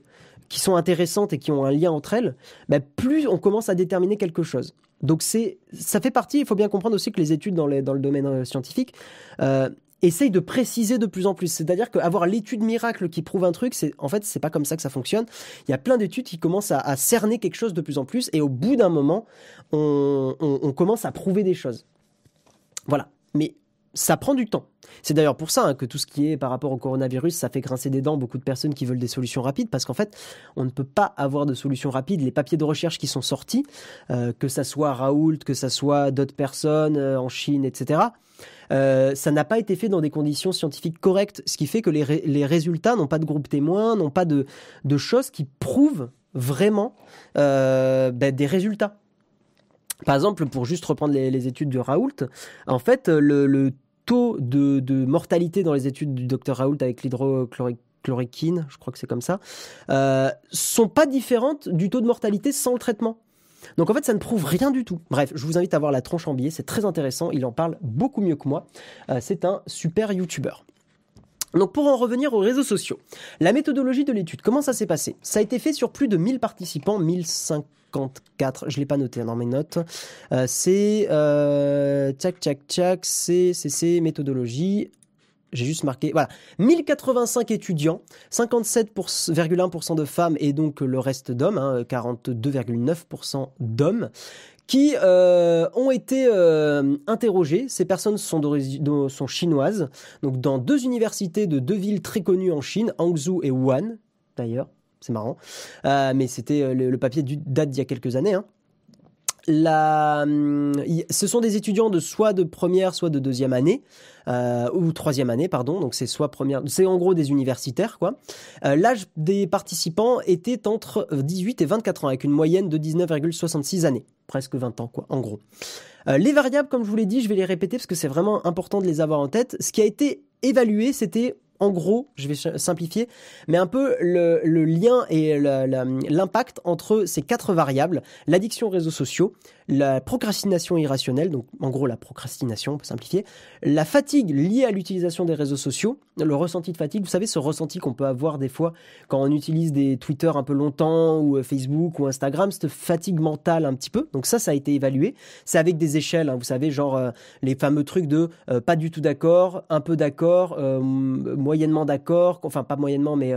qui sont intéressantes et qui ont un lien entre elles, bah plus on commence à déterminer quelque chose. Donc c'est, ça fait partie, il faut bien comprendre aussi que les études dans, le domaine scientifique, euh, essaye de préciser de plus en plus. C'est-à-dire qu'avoir l'étude miracle qui prouve un truc, c'est en fait c'est pas comme ça que ça fonctionne. Il y a plein d'études qui commencent à, cerner quelque chose de plus en plus, et au bout d'un moment, on, commence à prouver des choses. Voilà. Mais ça prend du temps. C'est d'ailleurs pour ça hein, que tout ce qui est par rapport au coronavirus, ça fait grincer des dents beaucoup de personnes qui veulent des solutions rapides, parce qu'en fait, on ne peut pas avoir de solutions rapides. Les papiers de recherche qui sont sortis, euh, que ça soit Raoult, que ça soit d'autres personnes euh, en Chine, etc., euh, ça n'a pas été fait dans des conditions scientifiques correctes, ce qui fait que les, résultats n'ont pas de groupe témoin, n'ont pas de, choses qui prouvent vraiment ben, des résultats. Par exemple, pour juste reprendre les, études de Raoult, en fait, le, taux de, mortalité dans les études du docteur Raoult avec l'hydrochloroquine, je crois que c'est comme ça, euh, sont pas différentes du taux de mortalité sans le traitement. Donc en fait, ça ne prouve rien du tout. Bref, je vous invite à voir la tronche en billet, c'est très intéressant, il en parle beaucoup mieux que moi. Euh, c'est un super youtubeur. Donc pour en revenir aux réseaux sociaux, la méthodologie de l'étude, comment ça s'est passé? Ça a été fait sur plus de 1000 participants, 1054, je ne l'ai pas noté dans mes notes. Euh, c'est euh, tchac tchac tchac, c'est c'est méthodologie. J'ai juste marqué, voilà, 1085 étudiants, 57,1% de femmes et donc le reste d'hommes, 42,9% hein, d'hommes qui euh, ont été euh, interrogés. Ces personnes sont, sont chinoises, donc dans deux universités de deux villes très connues en Chine, Hangzhou et Wuhan, d'ailleurs. C'est marrant. Euh, mais c'était le, papier date d'il y a quelques années. Hein. Hum, ce sont des étudiants de soit de première, soit de deuxième année, euh, ou troisième année, pardon. Donc c'est soit première, c'est en gros des universitaires, quoi. Euh, L'âge des participants était entre 18 et 24 ans, avec une moyenne de 19,66 années, presque 20 ans, quoi, en gros. Euh, les variables, comme je vous l'ai dit, je vais les répéter parce que c'est vraiment important de les avoir en tête. Ce qui a été évalué, c'était en gros, je vais simplifier, mais un peu le, lien et l'impact entre ces quatre variables, l'addiction aux réseaux sociaux, la procrastination irrationnelle, donc en gros la procrastination, on peut simplifier, la fatigue liée à l'utilisation des réseaux sociaux, le ressenti de fatigue, vous savez ce ressenti qu'on peut avoir des fois quand on utilise des Twitter un peu longtemps ou euh, Facebook ou Instagram, cette fatigue mentale un petit peu, donc ça ça a été évalué, c'est avec des échelles, hein. vous savez genre euh, les fameux trucs de euh, pas du tout d'accord, un peu d'accord, moyennement d'accord, enfin pas moyennement mais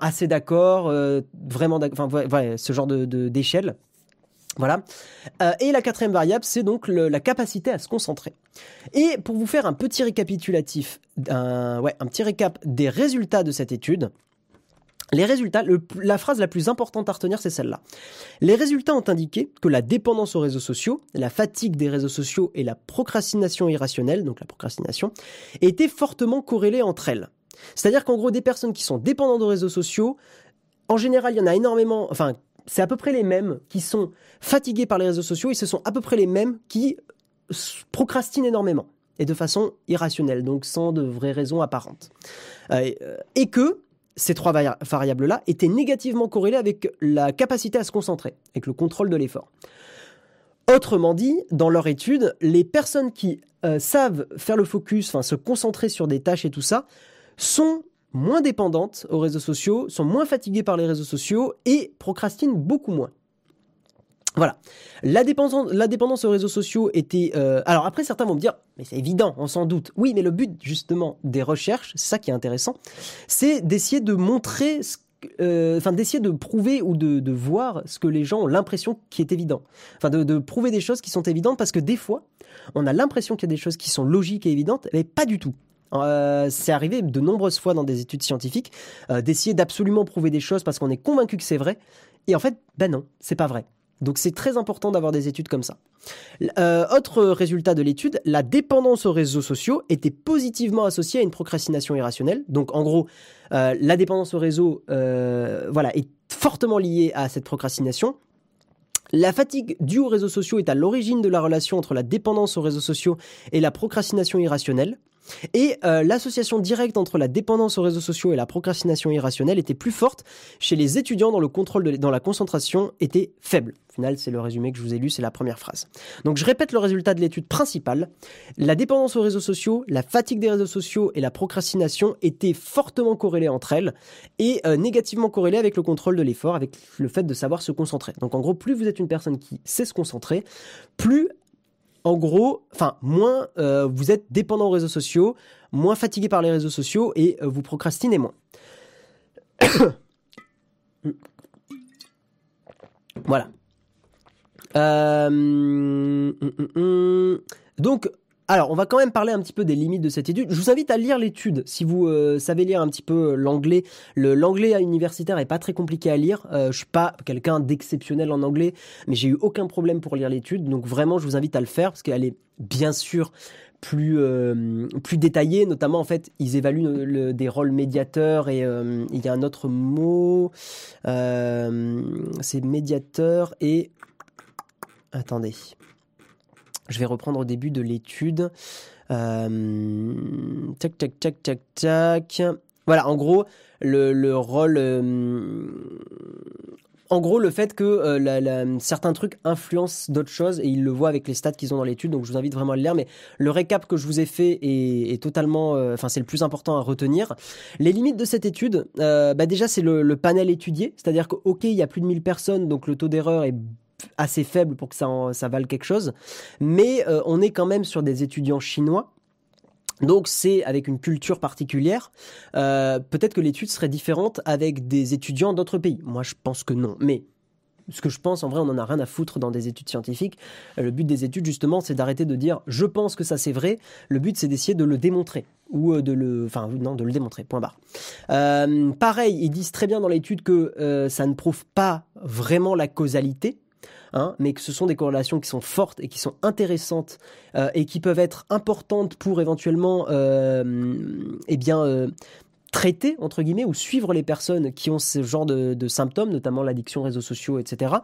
assez d'accord, vraiment d'accord, enfin ouais, ce genre de d'échelle. Voilà. Euh, et la quatrième variable, c'est donc la capacité à se concentrer. Et pour vous faire un petit récapitulatif, un, ouais, un petit récap des résultats de cette étude, les résultats, la phrase la plus importante à retenir, c'est celle-là. Les résultats ont indiqué que la dépendance aux réseaux sociaux, la fatigue des réseaux sociaux et la procrastination irrationnelle, donc la procrastination, étaient fortement corrélées entre elles. C'est-à-dire qu'en gros, des personnes qui sont dépendantes aux réseaux sociaux, en général, il y en a énormément, enfin, c'est à peu près les mêmes qui sont fatigués par les réseaux sociaux et ce sont à peu près les mêmes qui procrastinent énormément et de façon irrationnelle, donc sans de vraies raisons apparentes. Euh, et que ces trois variables-là étaient négativement corrélées avec la capacité à se concentrer, avec le contrôle de l'effort. Autrement dit, dans leur étude, les personnes qui euh, savent faire le focus, enfin se concentrer sur des tâches et tout ça, sont moins dépendantes aux réseaux sociaux, sont moins fatiguées par les réseaux sociaux et procrastinent beaucoup moins. Voilà. La dépendance, aux réseaux sociaux était... Euh, alors après, certains vont me dire, mais c'est évident, on s'en doute. Oui, mais le but justement des recherches, c'est ça qui est intéressant, c'est d'essayer de montrer euh, enfin d'essayer de prouver ou de, voir ce que les gens ont l'impression qui est évident. Enfin de, prouver des choses qui sont évidentes parce que des fois, on a l'impression qu'il y a des choses qui sont logiques et évidentes, mais pas du tout. Euh, c'est arrivé de nombreuses fois dans des études scientifiques euh, d'essayer d'absolument prouver des choses parce qu'on est convaincu que c'est vrai. Et en fait, ben non, c'est pas vrai. Donc c'est très important d'avoir des études comme ça. Euh, autre résultat de l'étude, la dépendance aux réseaux sociaux était positivement associée à une procrastination irrationnelle. Donc en gros, la dépendance aux réseaux voilà, est fortement liée à cette procrastination. La fatigue due aux réseaux sociaux est à l'origine de la relation entre la dépendance aux réseaux sociaux et la procrastination irrationnelle. Et euh, l'association directe entre la dépendance aux réseaux sociaux et la procrastination irrationnelle était plus forte chez les étudiants dont le contrôle dans la concentration était faible. Au final, c'est le résumé que je vous ai lu, c'est la première phrase. Donc je répète le résultat de l'étude principale. La dépendance aux réseaux sociaux, la fatigue des réseaux sociaux et la procrastination étaient fortement corrélées entre elles et euh, négativement corrélées avec le contrôle de l'effort, avec le fait de savoir se concentrer. Donc en gros, plus vous êtes une personne qui sait se concentrer, plus en gros, moins euh, vous êtes dépendant aux réseaux sociaux, moins fatigué par les réseaux sociaux et euh, vous procrastinez moins. voilà. Euh, hum, hum, hum. Donc, alors, on va quand même parler un petit peu des limites de cette étude. Je vous invite à lire l'étude si vous euh, savez lire un petit peu l'anglais. L'anglais universitaire est pas très compliqué à lire. Euh, je suis pas quelqu'un d'exceptionnel en anglais, mais j'ai eu aucun problème pour lire l'étude. Donc vraiment, je vous invite à le faire parce qu'elle est bien sûr plus euh, plus détaillée. Notamment, en fait, ils évaluent des rôles médiateurs et euh, il y a un autre mot. C'est médiateur et attendez. Je vais reprendre au début de l'étude. Euh, tac, tac, tac, tac, tac. Voilà, en gros, le, rôle. Euh, en gros, le fait que euh, certains trucs influencent d'autres choses et ils le voient avec les stats qu'ils ont dans l'étude. Donc, je vous invite vraiment à le lire. Mais le récap que je vous ai fait est, totalement. Enfin, c'est le plus important à retenir. Les limites de cette étude, bah déjà, c'est le, le, panel étudié. C'est-à-dire que, OK, il y a plus de 1000 personnes, donc le taux d'erreur est assez faible pour que ça, ça vale quelque chose. Mais euh, on est quand même sur des étudiants chinois. Donc c'est avec une culture particulière. Euh, peut-être que l'étude serait différente avec des étudiants d'autres pays. Moi je pense que non. Mais ce que je pense, en vrai, on n'en a rien à foutre dans des études scientifiques. Euh, le but des études, justement, c'est d'arrêter de dire je pense que ça c'est vrai. Le but, c'est d'essayer de le démontrer ou de le, enfin non, de le démontrer. Point barre. pareil, ils disent très bien dans l'étude que ça ne prouve pas vraiment la causalité. Hein, mais que ce sont des corrélations qui sont fortes et qui sont intéressantes euh, et qui peuvent être importantes pour éventuellement euh, eh bien euh, traiter entre guillemets ou suivre les personnes qui ont ce genre de, symptômes, notamment l'addiction aux réseaux sociaux, etc.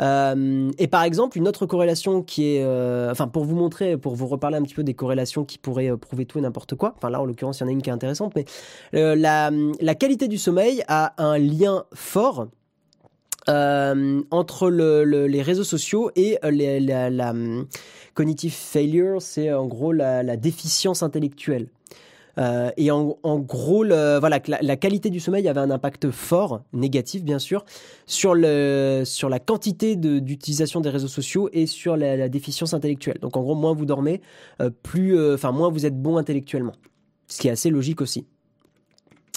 et par exemple, une autre corrélation qui est, enfin pour vous montrer, pour vous reparler un petit peu des corrélations qui pourraient prouver tout et n'importe quoi. Enfin là, en l'occurrence, il y en a une qui est intéressante, mais la qualité du sommeil a un lien fort euh, entre les réseaux sociaux et euh, la, hum, cognitive failure, c'est en gros la, déficience intellectuelle. Euh, et en, gros, voilà, la, qualité du sommeil avait un impact fort, négatif bien sûr, sur, la quantité d'utilisation des réseaux sociaux et sur la, déficience intellectuelle. Donc en gros, moins vous dormez, plus, moins vous êtes bon intellectuellement, ce qui est assez logique aussi.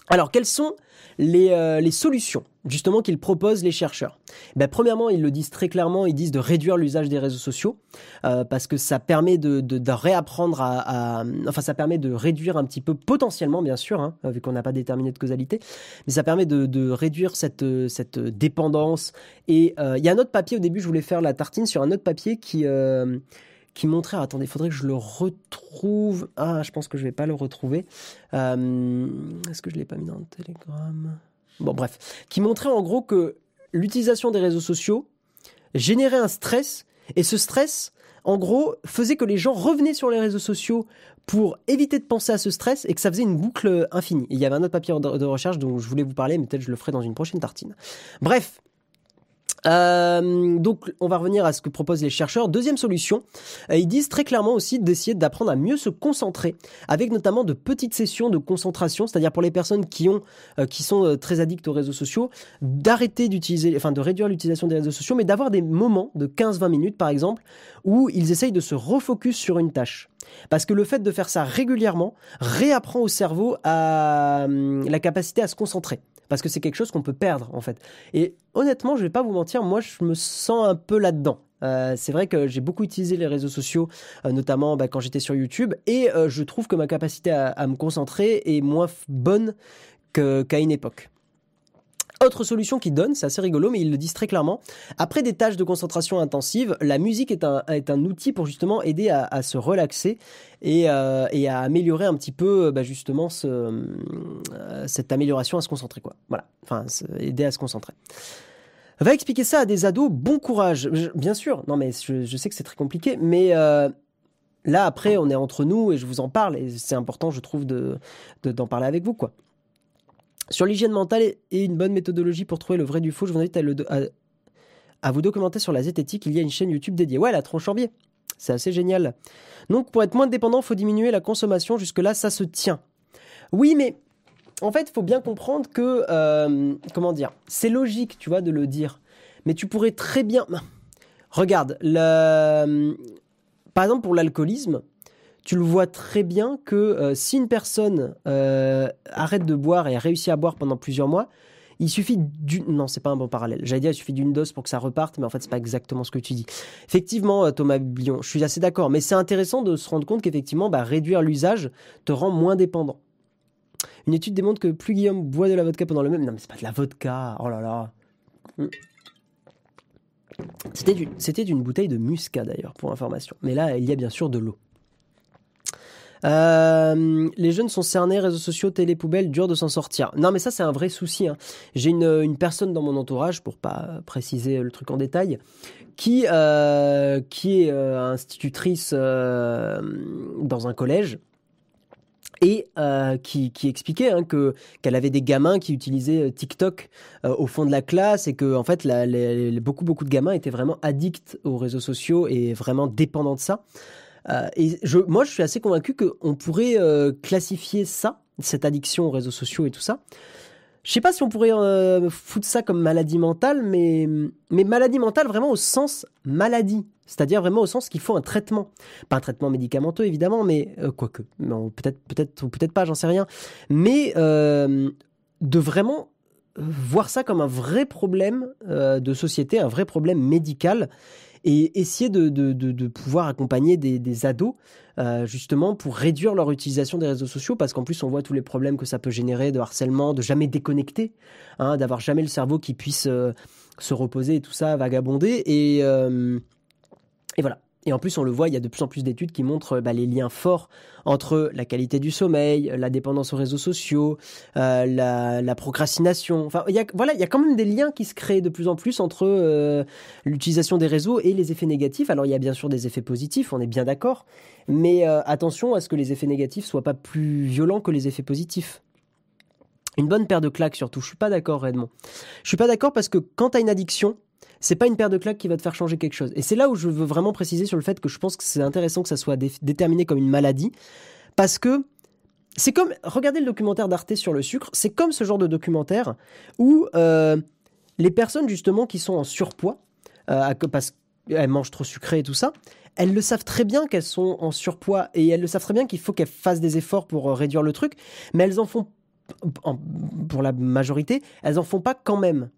Alors, quelles sont les, euh, les solutions justement qu'ils proposent les chercheurs? Ben, Premièrement, ils le disent très clairement, ils disent de réduire l'usage des réseaux sociaux euh, parce que ça permet de, réapprendre à, Enfin, ça permet de réduire un petit peu, potentiellement bien sûr, hein, vu qu'on n'a pas déterminé de causalité, mais ça permet de, réduire cette, cette dépendance. Et euh, il y a un autre papier, au début je voulais faire la tartine sur un autre papier qui qui montrait, attendez, il faudrait que je le retrouve. Ah, je pense que je vais pas le retrouver. Euh, est-ce que je l'ai pas mis dans le Telegram? Bon, bref, qui montrait en gros que l'utilisation des réseaux sociaux générait un stress et ce stress, en gros, faisait que les gens revenaient sur les réseaux sociaux pour éviter de penser à ce stress et que ça faisait une boucle infinie. il y avait un autre papier de recherche dont je voulais vous parler, mais peut-être je le ferai dans une prochaine tartine. Bref, euh, donc, on va revenir à ce que proposent les chercheurs. Deuxième solution, euh, ils disent très clairement aussi d'essayer d'apprendre à mieux se concentrer, avec notamment de petites sessions de concentration, c'est-à-dire pour les personnes qui ont, euh, qui sont très addictes aux réseaux sociaux, d'arrêter d'utiliser, enfin de réduire l'utilisation des réseaux sociaux, mais d'avoir des moments de 15-20 minutes, par exemple, où ils essayent de se refocus sur une tâche. Parce que le fait de faire ça régulièrement réapprend au cerveau à, hum, la capacité à se concentrer parce que c'est quelque chose qu'on peut perdre en fait. Et honnêtement, je vais pas vous mentir, moi je me sens un peu là-dedans. Euh, c'est vrai que j'ai beaucoup utilisé les réseaux sociaux, euh, notamment bah, quand j'étais sur YouTube, et euh, je trouve que ma capacité à, me concentrer est moins bonne qu'à une époque. Autre solution qu'ils donnent, c'est assez rigolo, mais ils le disent très clairement. Après des tâches de concentration intensive, la musique est un, est un outil pour justement aider à, se relaxer et, euh, et, à améliorer un petit peu bah, justement euh, cette amélioration à se concentrer. Quoi. Voilà, enfin, aider à se concentrer. Va expliquer ça à des ados, bon courage. bien sûr, non mais je, sais que c'est très compliqué, mais euh, là après on est entre nous et je vous en parle et c'est important je trouve de d'en parler avec vous quoi. Sur l'hygiène mentale et une bonne méthodologie pour trouver le vrai du faux, je vous invite à, vous documenter sur la zététique. Il y a une chaîne YouTube dédiée. Ouais, la tronche en biais. C'est assez génial. Donc, pour être moins dépendant, il faut diminuer la consommation. Jusque-là, ça se tient. Oui, mais en fait, il faut bien comprendre que, euh, comment dire, c'est logique, tu vois, de le dire. Mais tu pourrais très bien. Regarde, par exemple, pour l'alcoolisme, tu le vois très bien que euh, si une personne euh, arrête de boire et a réussi à boire pendant plusieurs mois, il suffit d'une non c'est pas un bon parallèle j'allais dire il suffit d'une dose pour que ça reparte mais en fait c'est pas exactement ce que tu dis effectivement euh, Thomas Bion je suis assez d'accord mais c'est intéressant de se rendre compte qu'effectivement bah, réduire l'usage te rend moins dépendant une étude démontre que plus Guillaume boit de la vodka pendant le même non mais c'est pas de la vodka oh là là c'était d'une bouteille de muscat d'ailleurs, pour information. Mais là, il y a bien sûr de l'eau. Euh, les jeunes sont cernés, réseaux sociaux, télé, poubelle, dur de s'en sortir. Non, mais ça, c'est un vrai souci. Hein. J'ai une, personne dans mon entourage, pour pas préciser le truc en détail, qui, euh, qui est euh, institutrice dans un collège et qui, expliquait hein, que qu'elle avait des gamins qui utilisaient TikTok au fond de la classe et que en fait beaucoup beaucoup de gamins étaient vraiment addicts aux réseaux sociaux et vraiment dépendants de ça. Euh, et je, moi, je suis assez convaincu qu'on pourrait euh, classifier ça, cette addiction aux réseaux sociaux et tout ça. Je sais pas si on pourrait euh, foutre ça comme maladie mentale, mais, mais maladie mentale vraiment au sens maladie. C'est-à-dire vraiment au sens qu'il faut un traitement. Pas un traitement médicamenteux, évidemment, mais quoique. Peut-être, peut-être, ou peut-être pas, j'en sais rien. Mais de vraiment voir ça comme un vrai problème de société, un vrai problème médical et essayer de, de, de, de pouvoir accompagner des, des ados euh, justement pour réduire leur utilisation des réseaux sociaux parce qu'en plus on voit tous les problèmes que ça peut générer de harcèlement, de jamais déconnecter, hein, d'avoir jamais le cerveau qui puisse euh, se reposer et tout ça, vagabonder et, euh, et voilà. Et en plus, on le voit, il y a de plus en plus d'études qui montrent bah, les liens forts entre la qualité du sommeil, la dépendance aux réseaux sociaux, euh, la, procrastination. Enfin, il y a, voilà, il y a quand même des liens qui se créent de plus en plus entre euh, l'utilisation des réseaux et les effets négatifs. Alors, il y a bien sûr des effets positifs, on est bien d'accord, mais euh, attention à ce que les effets négatifs soient pas plus violents que les effets positifs. Une bonne paire de claques surtout. Je suis pas d'accord, Edmond. Je suis pas d'accord parce que quand tu as une addiction, c'est pas une paire de claques qui va te faire changer quelque chose. Et c'est là où je veux vraiment préciser sur le fait que je pense que c'est intéressant que ça soit dé déterminé comme une maladie, parce que c'est comme, regardez le documentaire d'Arte sur le sucre, c'est comme ce genre de documentaire où euh, les personnes justement qui sont en surpoids, euh, parce qu'elles mangent trop sucré et tout ça, elles le savent très bien qu'elles sont en surpoids et elles le savent très bien qu'il faut qu'elles fassent des efforts pour euh, réduire le truc, mais elles en font, pour la majorité, elles en font pas quand même.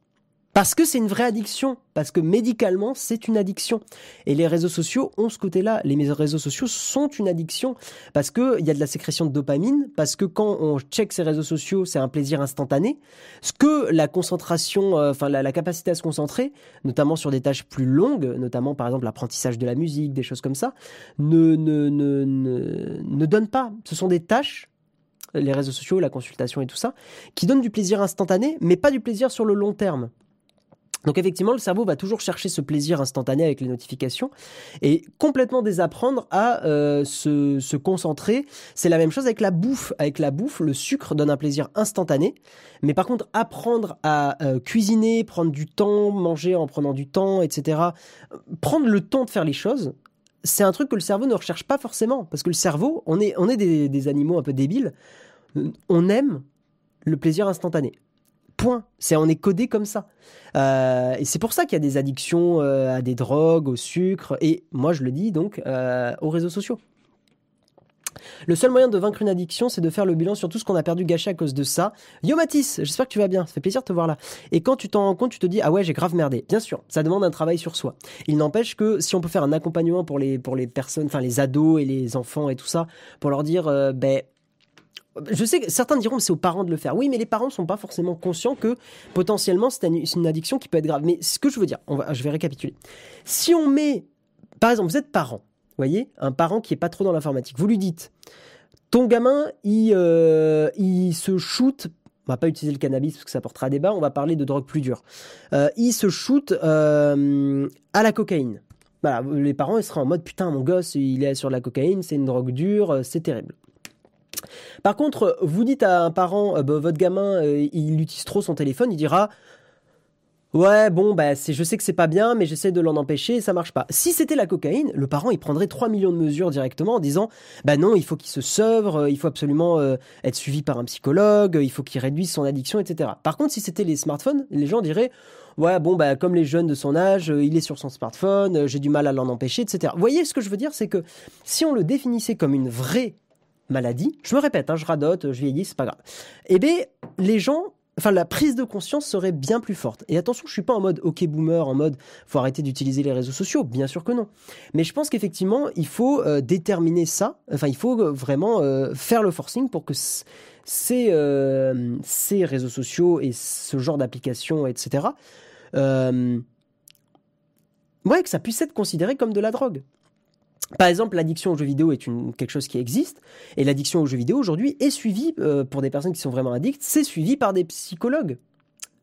Parce que c'est une vraie addiction, parce que médicalement c'est une addiction. Et les réseaux sociaux ont ce côté-là. Les réseaux sociaux sont une addiction parce que il y a de la sécrétion de dopamine, parce que quand on check ces réseaux sociaux, c'est un plaisir instantané. Ce que la concentration, euh, enfin la, la, capacité à se concentrer, notamment sur des tâches plus longues, notamment par exemple l'apprentissage de la musique, des choses comme ça, ne, ne, ne, ne, ne donne pas. Ce sont des tâches les réseaux sociaux, la consultation et tout ça, qui donnent du plaisir instantané, mais pas du plaisir sur le long terme. Donc effectivement, le cerveau va toujours chercher ce plaisir instantané avec les notifications et complètement désapprendre à euh, se, concentrer. C'est la même chose avec la bouffe. Avec la bouffe, le sucre donne un plaisir instantané, mais par contre, apprendre à euh, cuisiner, prendre du temps, manger en prenant du temps, etc., prendre le temps de faire les choses, c'est un truc que le cerveau ne recherche pas forcément, parce que le cerveau, on est, des animaux un peu débiles, on aime le plaisir instantané. Point. C'est on est codé comme ça. Euh, et c'est pour ça qu'il y a des addictions euh, à des drogues, au sucre, et moi je le dis donc euh, aux réseaux sociaux. Le seul moyen de vaincre une addiction, c'est de faire le bilan sur tout ce qu'on a perdu gâché à cause de ça. Yo Mathis, j'espère que tu vas bien, ça fait plaisir de te voir là. Et quand tu t'en rends compte, tu te dis ah ouais j'ai grave merdé. Bien sûr, ça demande un travail sur soi. Il n'empêche que si on peut faire un accompagnement pour les pour les personnes, enfin les ados et les enfants et tout ça, pour leur dire ben je sais que certains diront que c'est aux parents de le faire. Oui, mais les parents ne sont pas forcément conscients que potentiellement c'est une addiction qui peut être grave. Mais ce que je veux dire, je vais récapituler. Si on met, par exemple, vous êtes parent, voyez, un parent qui est pas trop dans l'informatique, vous lui dites, ton gamin, il, euh, se shoot. On va pas utiliser le cannabis parce que ça portera à débat. On va parler de drogue plus dure. Euh, il se shoot euh, à la cocaïne. Voilà, les parents ils seraient en mode putain mon gosse il est sur la cocaïne, c'est une drogue dure, c'est terrible. Par contre, vous dites à un parent, euh, bah, votre gamin, euh, il utilise trop son téléphone, il dira, Ouais, bon, bah, je sais que c'est pas bien, mais j'essaie de l'en empêcher ça marche pas. Si c'était la cocaïne, le parent, il prendrait 3 millions de mesures directement en disant, bah non, il faut qu'il se sevre, euh, il faut absolument être suivi par un psychologue, il faut qu'il réduise son addiction, etc. Par contre, si c'était les smartphones, les gens diraient, ouais, bon, bah, comme les jeunes de son âge, il est sur son smartphone, j'ai du mal à l'en empêcher, etc. Vous voyez, ce que je veux dire, c'est que si on le définissait comme une vraie maladie, je me répète, hein, je radote, je vieillis, c'est pas grave. Eh bien, les gens enfin la prise de conscience serait bien plus forte. Et attention, je suis pas en mode OK boomer, en mode faut arrêter d'utiliser les réseaux sociaux, bien sûr que non. Mais je pense qu'effectivement, il faut euh, déterminer ça, enfin il faut euh, vraiment euh, faire le forcing pour que ces, ces réseaux sociaux et ce genre d'applications, etc., ouais, que ça puisse être considéré comme de la drogue. Par exemple, l'addiction aux jeux vidéo est quelque chose qui existe, et l'addiction aux jeux vidéo aujourd'hui est suivie, euh, pour des personnes qui sont vraiment addictes, c'est suivi par des psychologues,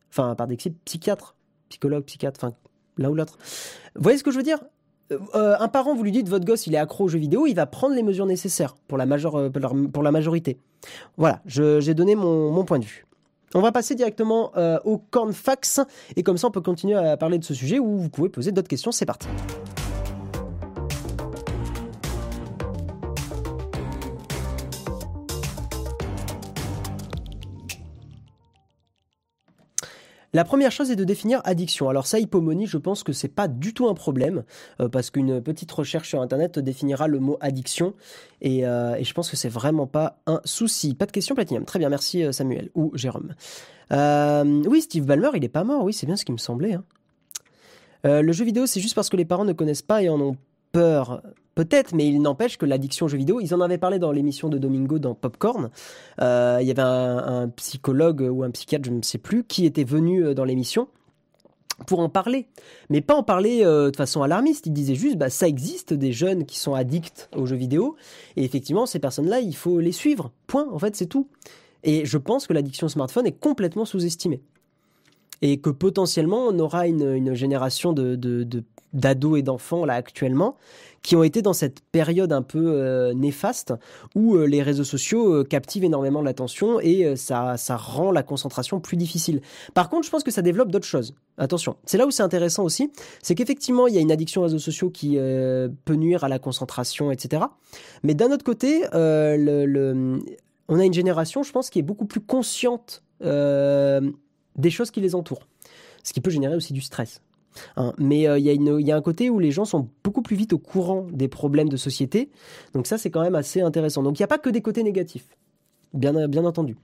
enfin par des psychiatres, psychologues, psychiatres, enfin l'un ou l'autre. Vous voyez ce que je veux dire? Euh, euh, Un parent, vous lui dites votre gosse il est accro aux jeux vidéo, il va prendre les mesures nécessaires pour la, pour la majorité. Voilà, j'ai donné mon, point de vue. On va passer directement au cornfax, et comme ça on peut continuer à parler de ce sujet où vous pouvez poser d'autres questions. C'est parti. La première chose est de définir addiction. Alors ça, hypomonie, je pense que c'est pas du tout un problème euh, parce qu'une petite recherche sur internet définira le mot addiction et, euh, je pense que c'est vraiment pas un souci. Pas de question, Platinum. Très bien, merci euh, Samuel ou Jérôme. oui, Steve Ballmer, il est pas mort. Oui, c'est bien ce qui me semblait. Hein. le jeu vidéo, c'est juste parce que les parents ne connaissent pas et en ont peur Peut-être, mais il n'empêche que l'addiction aux jeux vidéo, ils en avaient parlé dans l'émission de Domingo dans Popcorn. Euh, il y avait un, psychologue ou un psychiatre, je ne sais plus, qui était venu euh, dans l'émission pour en parler, mais pas en parler euh, de façon alarmiste. Il disait juste, bah ça existe des jeunes qui sont addicts aux jeux vidéo, et effectivement ces personnes-là, il faut les suivre. Point. En fait, c'est tout. Et je pense que l'addiction au smartphone est complètement sous-estimée et que potentiellement on aura une, génération de, d'ados et d'enfants là actuellement qui ont été dans cette période un peu euh, néfaste où euh, les réseaux sociaux euh, captivent énormément l'attention et ça, ça rend la concentration plus difficile. Par contre, je pense que ça développe d'autres choses. Attention, c'est là où c'est intéressant aussi, c'est qu'effectivement, il y a une addiction aux réseaux sociaux qui peut nuire à la concentration, etc. Mais d'un autre côté, on a une génération, je pense, qui est beaucoup plus consciente des choses qui les entourent. Ce qui peut générer aussi du stress. Hein. mais euh, il y, a un côté où les gens sont beaucoup plus vite au courant des problèmes de société. Donc ça, c'est quand même assez intéressant. Donc il n'y a pas que des côtés négatifs, bien, entendu.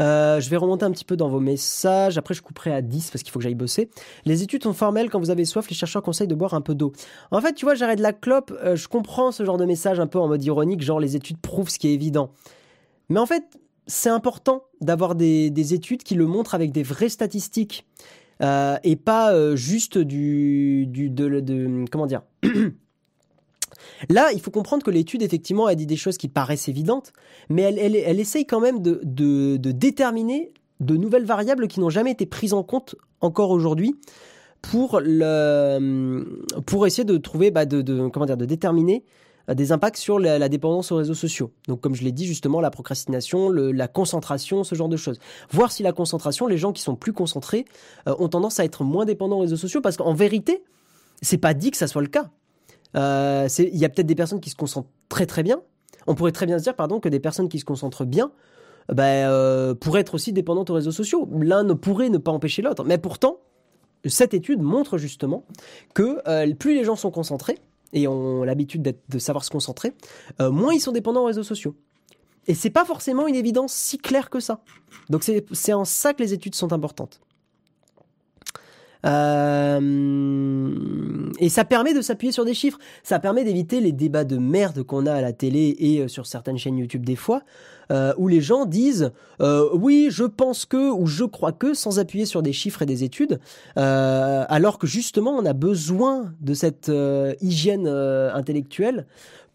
Euh, je vais remonter un petit peu dans vos messages. Après, je couperai à 10 parce qu'il faut que j'aille bosser. Les études sont formelles. Quand vous avez soif, les chercheurs conseillent de boire un peu d'eau. En fait, tu vois, j'arrête la clope. Euh, je comprends ce genre de message un peu en mode ironique, genre les études prouvent ce qui est évident. Mais en fait, c'est important d'avoir des, études qui le montrent avec des vraies statistiques. Euh, et pas euh, juste du, de, comment dire? Là, il faut comprendre que l'étude, effectivement, a dit des choses qui paraissent évidentes, mais elle, elle, elle essaye quand même de, de, déterminer de nouvelles variables qui n'ont jamais été prises en compte encore aujourd'hui pour, le, pour essayer de trouver, bah de, comment dire, de déterminer des impacts sur la, dépendance aux réseaux sociaux. Donc comme je l'ai dit justement, la procrastination, la concentration, ce genre de choses. Voir si la concentration, les gens qui sont plus concentrés euh, ont tendance à être moins dépendants aux réseaux sociaux parce qu'en vérité, c'est pas dit que ça soit le cas. Euh, il y a peut-être des personnes qui se concentrent très très bien. On pourrait très bien se dire pardon que des personnes qui se concentrent bien ben, pourraient être aussi dépendantes aux réseaux sociaux. L'un ne pourrait ne pas empêcher l'autre. Mais pourtant, cette étude montre justement que plus les gens sont concentrés, et ont l'habitude de savoir se concentrer, euh, moins ils sont dépendants aux réseaux sociaux. Et c'est pas forcément une évidence si claire que ça. Donc c'est en ça que les études sont importantes. Euh, et ça permet de s'appuyer sur des chiffres. Ça permet d'éviter les débats de merde qu'on a à la télé et euh, sur certaines chaînes YouTube des fois, euh, où les gens disent oui, je pense que ou je crois que, sans appuyer sur des chiffres et des études, alors que justement on a besoin de cette hygiène intellectuelle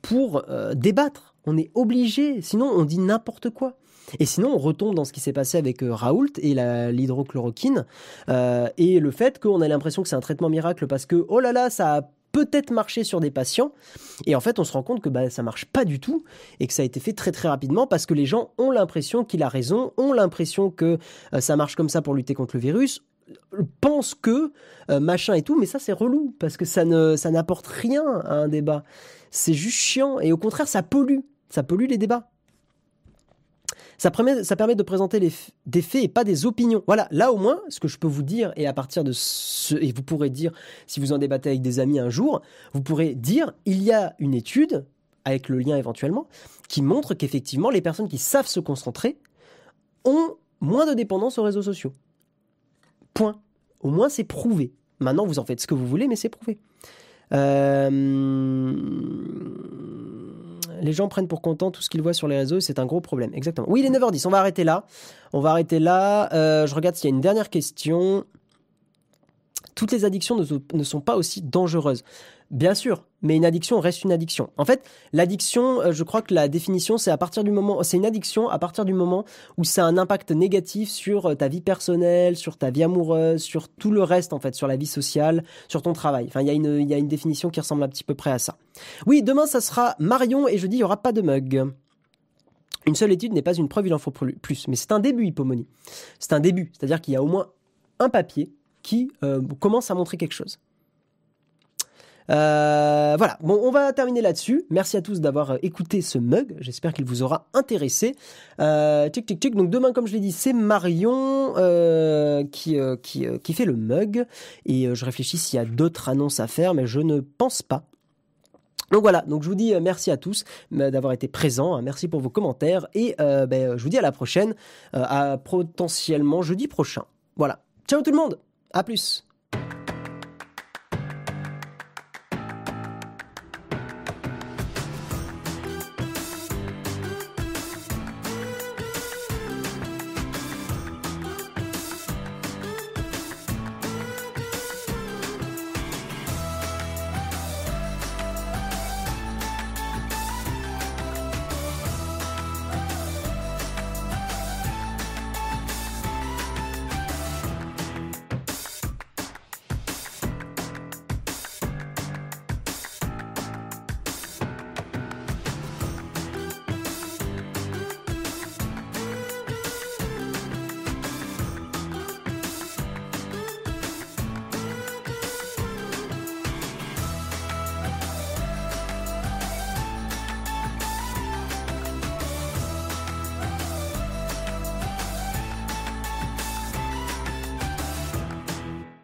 pour débattre. On est obligé, sinon on dit n'importe quoi. Et sinon, on retombe dans ce qui s'est passé avec euh, Raoult et l'hydrochloroquine euh, et le fait qu'on a l'impression que c'est un traitement miracle parce que oh là là, ça a peut-être marché sur des patients et en fait on se rend compte que bah, ça marche pas du tout et que ça a été fait très très rapidement parce que les gens ont l'impression qu'il a raison, ont l'impression que euh, ça marche comme ça pour lutter contre le virus. pense que machin et tout, mais ça c'est relou parce que ça ne ça n'apporte rien à un débat. C'est juste chiant et au contraire ça pollue, ça pollue les débats. Ça permet, de présenter des faits et pas des opinions. Voilà, là au moins, ce que je peux vous dire, et à partir de ce, et vous pourrez dire, si vous en débattez avec des amis un jour, vous pourrez dire, il y a une étude, avec le lien éventuellement, qui montre qu'effectivement, les personnes qui savent se concentrer ont moins de dépendance aux réseaux sociaux. Point. Au moins, c'est prouvé. Maintenant, vous en faites ce que vous voulez, mais c'est prouvé. Euh les gens prennent pour content tout ce qu'ils voient sur les réseaux et c'est un gros problème. Exactement. Oui, il est 9h10, on va arrêter là. On va arrêter là. Euh, je regarde s'il y a une dernière question. Toutes les addictions ne sont pas aussi dangereuses. Bien sûr, mais une addiction reste une addiction. En fait, l'addiction, euh, je crois que la définition, c'est à partir du moment, c'est une addiction à partir du moment où ça a un impact négatif sur euh, ta vie personnelle, sur ta vie amoureuse, sur tout le reste en fait, sur la vie sociale, sur ton travail. Enfin, il y a une, y a une définition qui ressemble un petit peu près à ça. Oui, demain ça sera Marion et jeudi il y aura pas de mug. Une seule étude n'est pas une preuve, il en faut plus. Mais c'est un début, Hippomonie. C'est un début, c'est-à-dire qu'il y a au moins un papier qui euh, commence à montrer quelque chose. Euh, voilà, bon, on va terminer là-dessus. Merci à tous d'avoir euh, écouté ce mug. J'espère qu'il vous aura intéressé. Euh, tic tic tic. Donc demain, comme je l'ai dit, c'est Marion euh, qui, qui, qui fait le mug. Et je réfléchis s'il y a d'autres annonces à faire, mais je ne pense pas. Donc voilà, donc je vous dis merci à tous d'avoir été présents, merci pour vos commentaires et ben, je vous dis à la prochaine, à potentiellement jeudi prochain. Voilà, ciao tout le monde, à plus